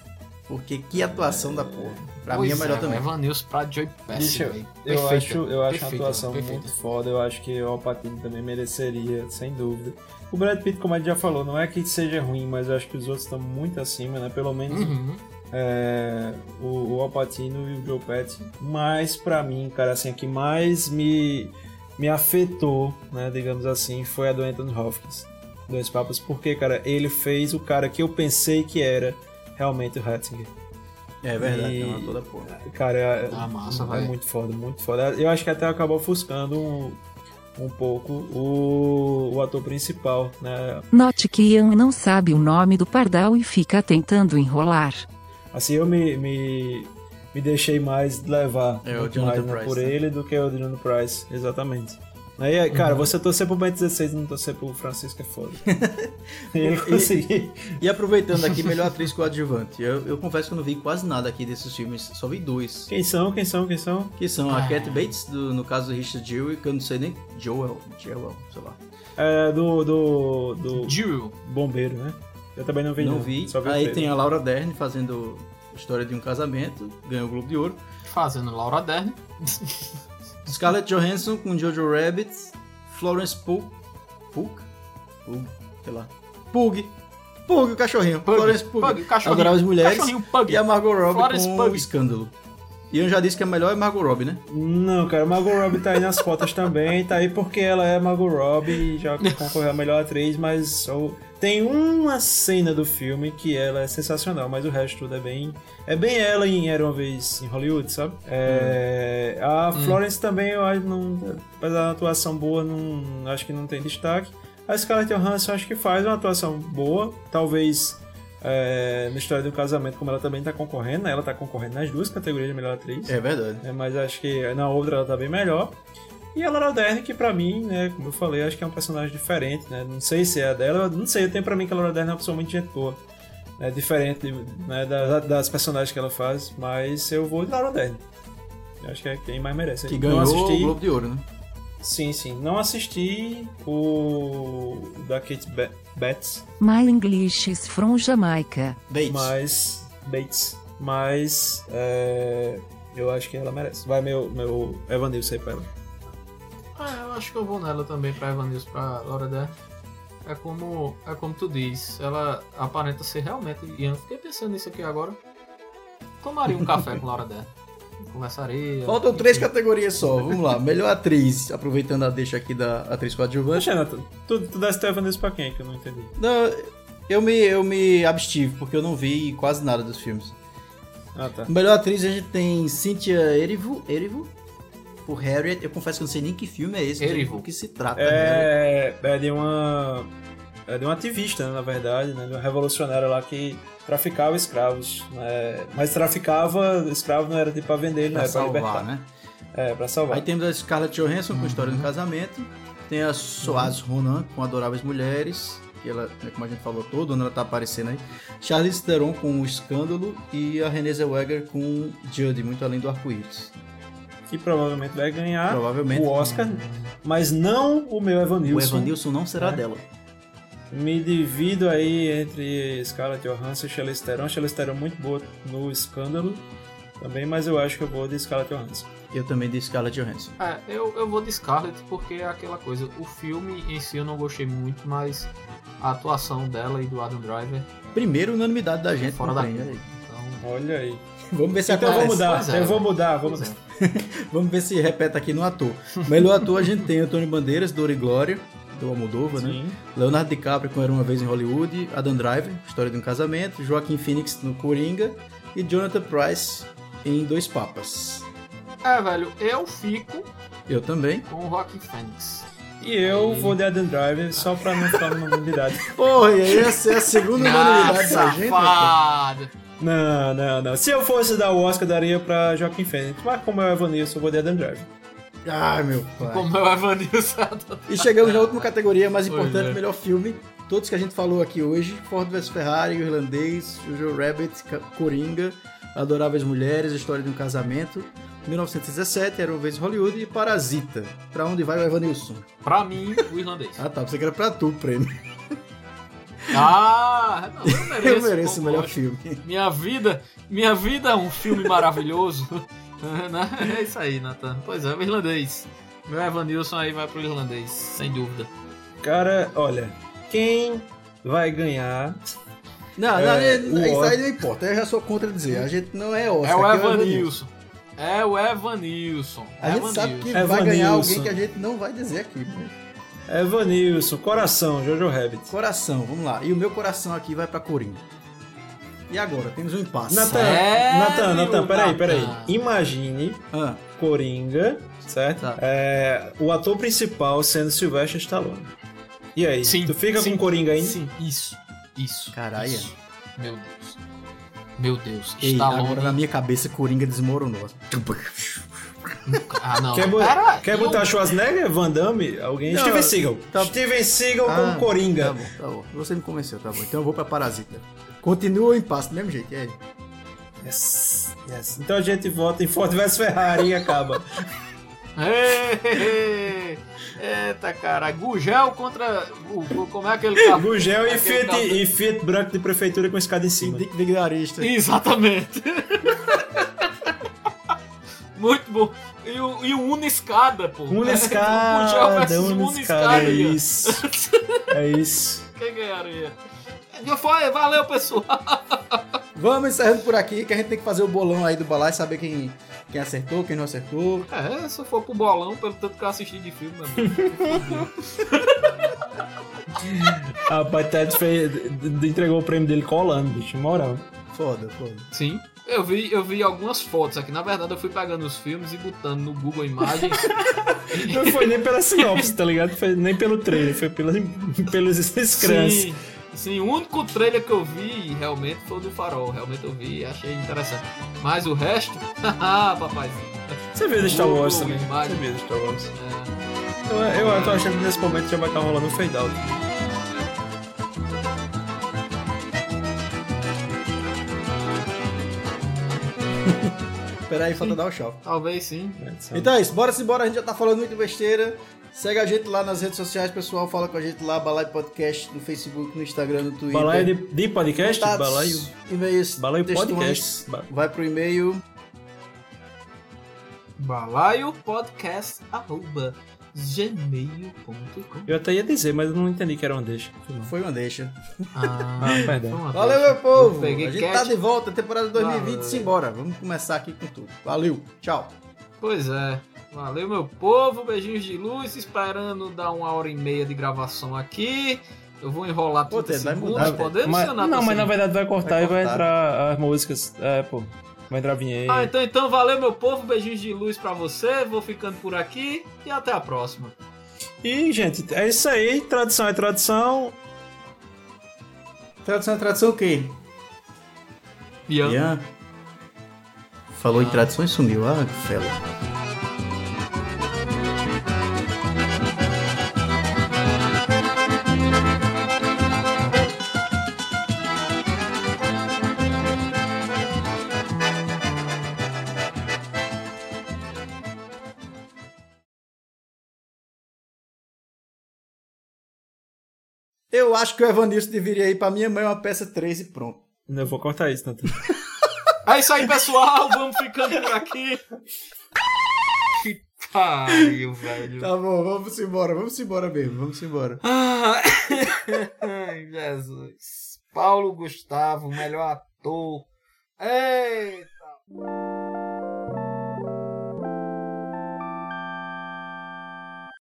Speaker 4: Porque que atuação da porra. Pra mim é
Speaker 6: Pois
Speaker 4: melhor também.
Speaker 6: Evan News pra Joy velho.
Speaker 7: eu
Speaker 6: Perfeita,
Speaker 7: acho, eu acho uma atuação
Speaker 6: perfeita.
Speaker 7: muito foda. Eu acho que o Alpatino também mereceria, sem dúvida. O Brad Pitt, como a gente já falou, não é que seja ruim, mas eu acho que os outros estão muito acima, né? Pelo menos
Speaker 6: Uhum.
Speaker 7: é, o, o Alpatino e o Joe Pesci. Mas pra mim, cara, assim, a que mais me, me afetou, né? Digamos assim, foi a do Anthony Hopkins. Dois Papas, porque, cara, ele fez o cara que eu pensei que era realmente o Hattinger.
Speaker 4: É verdade,
Speaker 7: E-
Speaker 4: é uma toda porra.
Speaker 7: Cara, é,
Speaker 6: Ah, massa,
Speaker 7: é muito foda, muito foda. Eu acho que até acabou ofuscando um, um pouco o, o ator principal, né?
Speaker 1: Note que Ian não sabe o nome do pardal e fica tentando enrolar.
Speaker 7: Assim, eu me, me, me deixei mais levar
Speaker 4: É,
Speaker 7: mais, né,
Speaker 4: Pryce,
Speaker 7: por
Speaker 4: né?
Speaker 7: ele do que o Jonathan Price, exatamente. Aí, cara,
Speaker 6: Uhum.
Speaker 7: você torcer pro Ben 16 e não torcer pro Francisco é foda. ele conseguiu.
Speaker 4: E aproveitando aqui, melhor atriz coadjuvante. Eu, eu confesso que eu não vi quase nada aqui desses filmes, só vi dois.
Speaker 7: Quem são, quem são, quem são?
Speaker 4: Que são a
Speaker 6: Ah.
Speaker 4: Cat Bates, do- no caso do Richard Jewell, que eu não sei nem. Joel, Joel, sei lá.
Speaker 7: É, do, do, do
Speaker 6: Jill.
Speaker 7: bombeiro, né? Eu também não vi,
Speaker 4: não vi.
Speaker 7: Só vi o
Speaker 4: Aí tem a Laura Dern fazendo História de um Casamento, ganhou o Globo de Ouro.
Speaker 6: Fazendo Laura Dern.
Speaker 4: Scarlett Johansson com Jojo Rabbit, Florence Pugh, Pugh? Pugh, sei lá. Pug. Pug, o cachorrinho.
Speaker 6: Pug,
Speaker 4: Florence Pugh.
Speaker 6: Pug, cachorrinho.
Speaker 4: Adorava as mulheres.
Speaker 6: Cachorrinho Pug.
Speaker 4: E a Margot Robbie
Speaker 6: Florence
Speaker 4: com
Speaker 6: Pug.
Speaker 4: o Escândalo. E eu já disse que a melhor é Margot Robbie, né?
Speaker 7: Não, cara, Margot Robbie tá aí nas fotos também, tá aí porque ela é Margot Robbie e já concorreu a melhor atriz, mas tem uma cena do filme que ela é sensacional, mas o resto tudo é bem. É bem ela em Era uma Vez em Hollywood, sabe? É, A Florence também, eu acho, não, apesar da atuação boa, não, acho que não tem destaque. A Scarlett Johansson acho que faz uma atuação boa, talvez é, na história do casamento, como ela também tá concorrendo, né? ela tá concorrendo nas duas categorias de melhor atriz.
Speaker 4: É verdade.
Speaker 7: É, mas acho que na outra ela tá bem melhor. E a Laura Dern, que pra mim, né, como eu falei, acho que é um personagem diferente, né? Não sei se é a dela, não sei, eu tenho pra mim que a Laura Dern é uma pessoa muito gente boa. É diferente né, da- das personagens que ela faz, mas eu vou de Laura Dern. Eu acho que é quem mais merece.
Speaker 4: Que ganhou o
Speaker 7: assisti-
Speaker 4: Globo de Ouro, né?
Speaker 7: Sim, sim. Não assisti o da Kate Ba- Bates,
Speaker 1: My English is from Jamaica.
Speaker 4: Bates.
Speaker 7: mas Bates, mas é, eu acho que ela merece. Vai meu meu Evanilson aí pra ela.
Speaker 6: Ah, eu acho que eu vou nela também pra Evan News, pra Laura Dern. É como, é como tu diz, ela aparenta ser realmente. E eu fiquei pensando nisso aqui agora. Tomaria um café com Laura Dern. Conversaria.
Speaker 4: Faltam três categorias só. Vamos lá. Melhor atriz, aproveitando a deixa aqui da atriz coadjuvante.
Speaker 7: Poxa, Nathan, tu, tu desse teu Evanilson pra quem que eu não entendi?
Speaker 4: Não, eu me, eu me abstive, porque eu não vi quase nada dos filmes.
Speaker 7: Ah, tá.
Speaker 4: Melhor atriz a gente tem Cynthia Erivo, Erivo por Harriet. Eu confesso que eu não sei nem que filme é esse,
Speaker 6: Erivo.
Speaker 4: do que se trata. Harriet.
Speaker 7: É, é de uma. É de uma ativista, né, na verdade, né, de uma revolucionária lá que traficava escravos. Né, mas traficava escravo não era tipo pra vender, não
Speaker 4: Pra
Speaker 7: era pra
Speaker 4: salvar,
Speaker 7: libertar.
Speaker 4: né?
Speaker 7: É, pra salvar.
Speaker 4: Aí temos a Scarlett Johansson com História do Casamento. Tem a Soaz Ronan com Adoráveis Mulheres. Que ela, né, como a gente falou, todo ano ela tá aparecendo aí. Charlize Theron com O Escândalo. E a Renée Zellweger com Judy, Muito Além do Arco-Íris.
Speaker 7: Que provavelmente vai ganhar
Speaker 4: Provavelmente.
Speaker 7: o Oscar, mas não o meu Evanilson.
Speaker 4: O Evanilson não será
Speaker 7: né?
Speaker 4: dela.
Speaker 7: Me divido aí entre Scarlett Johansson e Charlize Theron. Charlize Theron muito boa no Escândalo também, mas eu acho que eu vou de Scarlett Johansson.
Speaker 4: Eu também de Scarlett Johansson.
Speaker 6: É, eu, eu vou de Scarlett porque é aquela coisa. O filme em si eu não gostei muito, mas a atuação dela e do Adam Driver
Speaker 4: Primeiro, unanimidade da gente.
Speaker 6: fora da
Speaker 4: aí.
Speaker 6: Então,
Speaker 7: Olha aí.
Speaker 4: Vamos ver se
Speaker 7: Então eu vou
Speaker 4: acontece.
Speaker 7: mudar,
Speaker 6: é.
Speaker 7: eu vou mudar, vamos
Speaker 6: é.
Speaker 4: Vamos ver se repete aqui no ator. Melhor ator a gente tem Antônio Bandeiras, Dor e Glória, do Almodóvar, né? Leonardo DiCaprio com Era Uma Vez em Hollywood, Adam Driver, História de um Casamento, Joaquim Phoenix no Coringa e Jonathan Price em Dois Papas.
Speaker 6: É, velho, eu fico
Speaker 4: Eu também.
Speaker 6: com o Rock Phoenix.
Speaker 7: E eu vou de Adam Driver só pra não ficar numa unanimidade.
Speaker 4: Porra, e aí essa é a segunda unanimidade da gente, rapaz.
Speaker 6: safado!
Speaker 7: Não, não, não. Se eu fosse dar o Oscar, daria pra Joaquim Phoenix. Mas como é o Evanilson, eu vou de Adam Driver.
Speaker 4: Ai, meu pai.
Speaker 6: Como é o Evanilson.
Speaker 4: E chegamos na última categoria mais importante,
Speaker 6: é.
Speaker 4: melhor filme. todos que a gente falou aqui hoje: Ford vs Ferrari, o Irlandês, Jojo Rabbit, Coringa, Adoráveis Mulheres, História de um Casamento, 1917, Era uma vez Hollywood e Parasita. Pra onde vai o Evanilson?
Speaker 6: Pra mim, o irlandês.
Speaker 4: Ah tá, você que era pra tu o prêmio.
Speaker 6: Ah, não, eu mereço.
Speaker 4: Eu mereço o melhor filme.
Speaker 6: Minha vida, minha vida é um filme maravilhoso. Né? é isso aí, Nathan. Pois é, o irlandês. Meu Evanilson aí vai pro irlandês, sem dúvida.
Speaker 7: Cara, olha, quem vai ganhar
Speaker 4: Não,
Speaker 7: É,
Speaker 4: não,
Speaker 7: o
Speaker 4: isso aí não importa, eu já sou contra dizer. A gente não é Oscar.
Speaker 6: É o
Speaker 4: aqui
Speaker 6: Evanilson. É o Evanilson.
Speaker 4: A gente sabe que
Speaker 7: Evanilson.
Speaker 4: vai ganhar alguém
Speaker 7: Evanilson.
Speaker 4: que a gente não vai dizer aqui. né?
Speaker 7: Evanilson, coração, Jojo Rabbit.
Speaker 4: Coração, vamos lá. E o meu coração aqui vai pra Coringa. E agora? Temos um impasse.
Speaker 7: Natan, Natan, Natan, peraí, peraí.
Speaker 6: Natan?
Speaker 7: Imagine
Speaker 4: Ah,
Speaker 7: Coringa, certo?
Speaker 4: Tá.
Speaker 7: É, o ator principal sendo Sylvester Stallone. E aí,
Speaker 6: Sim,
Speaker 7: tu fica
Speaker 6: sim,
Speaker 7: com Coringa ainda?
Speaker 6: Sim, isso. Isso.
Speaker 4: Caralho.
Speaker 6: isso. Meu Deus. Meu Deus.
Speaker 4: ei,
Speaker 6: Stallone.
Speaker 4: agora na minha cabeça Coringa desmoronou.
Speaker 6: Ah, não.
Speaker 7: Quer,
Speaker 6: Era-
Speaker 7: quer
Speaker 6: eu-
Speaker 7: botar Schwarzenegger, Van Damme, alguém?
Speaker 4: Não,
Speaker 7: Steven Seagal.
Speaker 4: tá-
Speaker 7: Steven Seagal
Speaker 4: Ah,
Speaker 7: como Coringa.
Speaker 4: Tá bom, tá bom. Você me convenceu, tá bom. Então eu vou pra Parasita. Continua o impasse do mesmo jeito, é.
Speaker 7: Yes, yes. Então a gente vota em Ford vs Ferrari e acaba.
Speaker 6: Ei, Eita, cara. Gugel contra. Como é aquele carro?
Speaker 7: Gugel e Fiat,
Speaker 6: carro-
Speaker 7: e Fiat branco de prefeitura com escada em cima.
Speaker 4: Dick Vigarista.
Speaker 6: Exatamente. Muito bom. E o, e o Uniscada, pô. Versus
Speaker 7: uma
Speaker 6: Uniscada.
Speaker 7: escada, é isso. É isso.
Speaker 6: Quem ganharia? Já foi, valeu, pessoal.
Speaker 4: Vamos encerrando por aqui, que a gente tem que fazer o bolão aí do balai, saber quem, quem acertou, quem não acertou.
Speaker 6: É, se eu for pro bolão, pelo tanto que eu assisti de filme, meu amigo.
Speaker 7: Rapaz, Ted fez, entregou o prêmio dele colando, bicho, moral.
Speaker 4: Foda, foda.
Speaker 6: Sim. Eu vi, eu vi algumas fotos aqui. Na verdade, eu fui pegando os filmes e botando no Google Imagens.
Speaker 7: Não foi nem pela sinopse, tá ligado? Foi nem pelo trailer, foi pela, pelos scrums.
Speaker 6: Sim, sim, o único trailer que eu vi realmente foi o do Farol. Realmente eu vi e achei interessante. Mas o resto, papaizinho.
Speaker 7: Você viu do Star Wars também? Você viu do Star Wars?
Speaker 6: É,
Speaker 7: Eu, eu tô achando que nesse momento já vai estar rolando um fade out.
Speaker 4: Espera aí, falta dar o tchau.
Speaker 6: talvez sim.
Speaker 4: Então é isso, bora se embora, a gente já tá falando muito besteira. Segue a gente lá nas redes sociais, pessoal. Fala com a gente lá, Balai Podcast, no Facebook, no Instagram, no Twitter.
Speaker 7: Balaio de, de podcast?
Speaker 4: Contatos,
Speaker 7: Balaio.
Speaker 4: E-mails,
Speaker 7: Balaio. Podcast.
Speaker 4: Vai pro e-mail.
Speaker 6: Balaio podcast arroba gmail.com.
Speaker 7: Eu até ia dizer, mas eu não entendi que era uma deixa. Foi não.
Speaker 4: Foi uma deixa.
Speaker 6: Ah,
Speaker 7: Ah, perdão.
Speaker 6: uma
Speaker 4: Valeu,
Speaker 6: deixa.
Speaker 4: meu povo! A gente
Speaker 6: cat.
Speaker 4: tá de volta, temporada 2020,
Speaker 6: Valeu.
Speaker 4: simbora. Vamos começar aqui com tudo. Valeu, tchau.
Speaker 6: Pois é. Valeu, meu povo. Beijinhos de luz. Esperando dar uma hora e meia de gravação aqui. Eu vou enrolar
Speaker 4: Pô,
Speaker 6: 30
Speaker 4: Ted, vai
Speaker 6: segundos.
Speaker 4: mudar, velho.
Speaker 6: Podemos,
Speaker 7: Mas- não, mas na verdade vai cortar
Speaker 4: Vai
Speaker 7: e vai
Speaker 4: cortar.
Speaker 7: entrar as músicas. É, pô. Vai entrar a vinheta.
Speaker 6: Ah, então, então valeu, meu povo. Beijinhos de luz pra você. Vou ficando por aqui. E até a próxima.
Speaker 7: E, gente, é isso aí. Tradição é tradição.
Speaker 4: Tradução é tradução o quê?
Speaker 6: Ian.
Speaker 4: Ian. Falou em tradução e sumiu. Ah, que fela. Eu acho que o Evanilson deveria ir pra minha mãe uma peça 3 e pronto.
Speaker 7: Eu vou cortar isso, Natan.
Speaker 6: É isso aí, pessoal. Vamos ficando por aqui. Que pariu, velho.
Speaker 4: Tá bom, vamos embora, vamos embora mesmo, vamos embora.
Speaker 6: Ah, Ai, Jesus. Paulo Gustavo, melhor ator. Eita.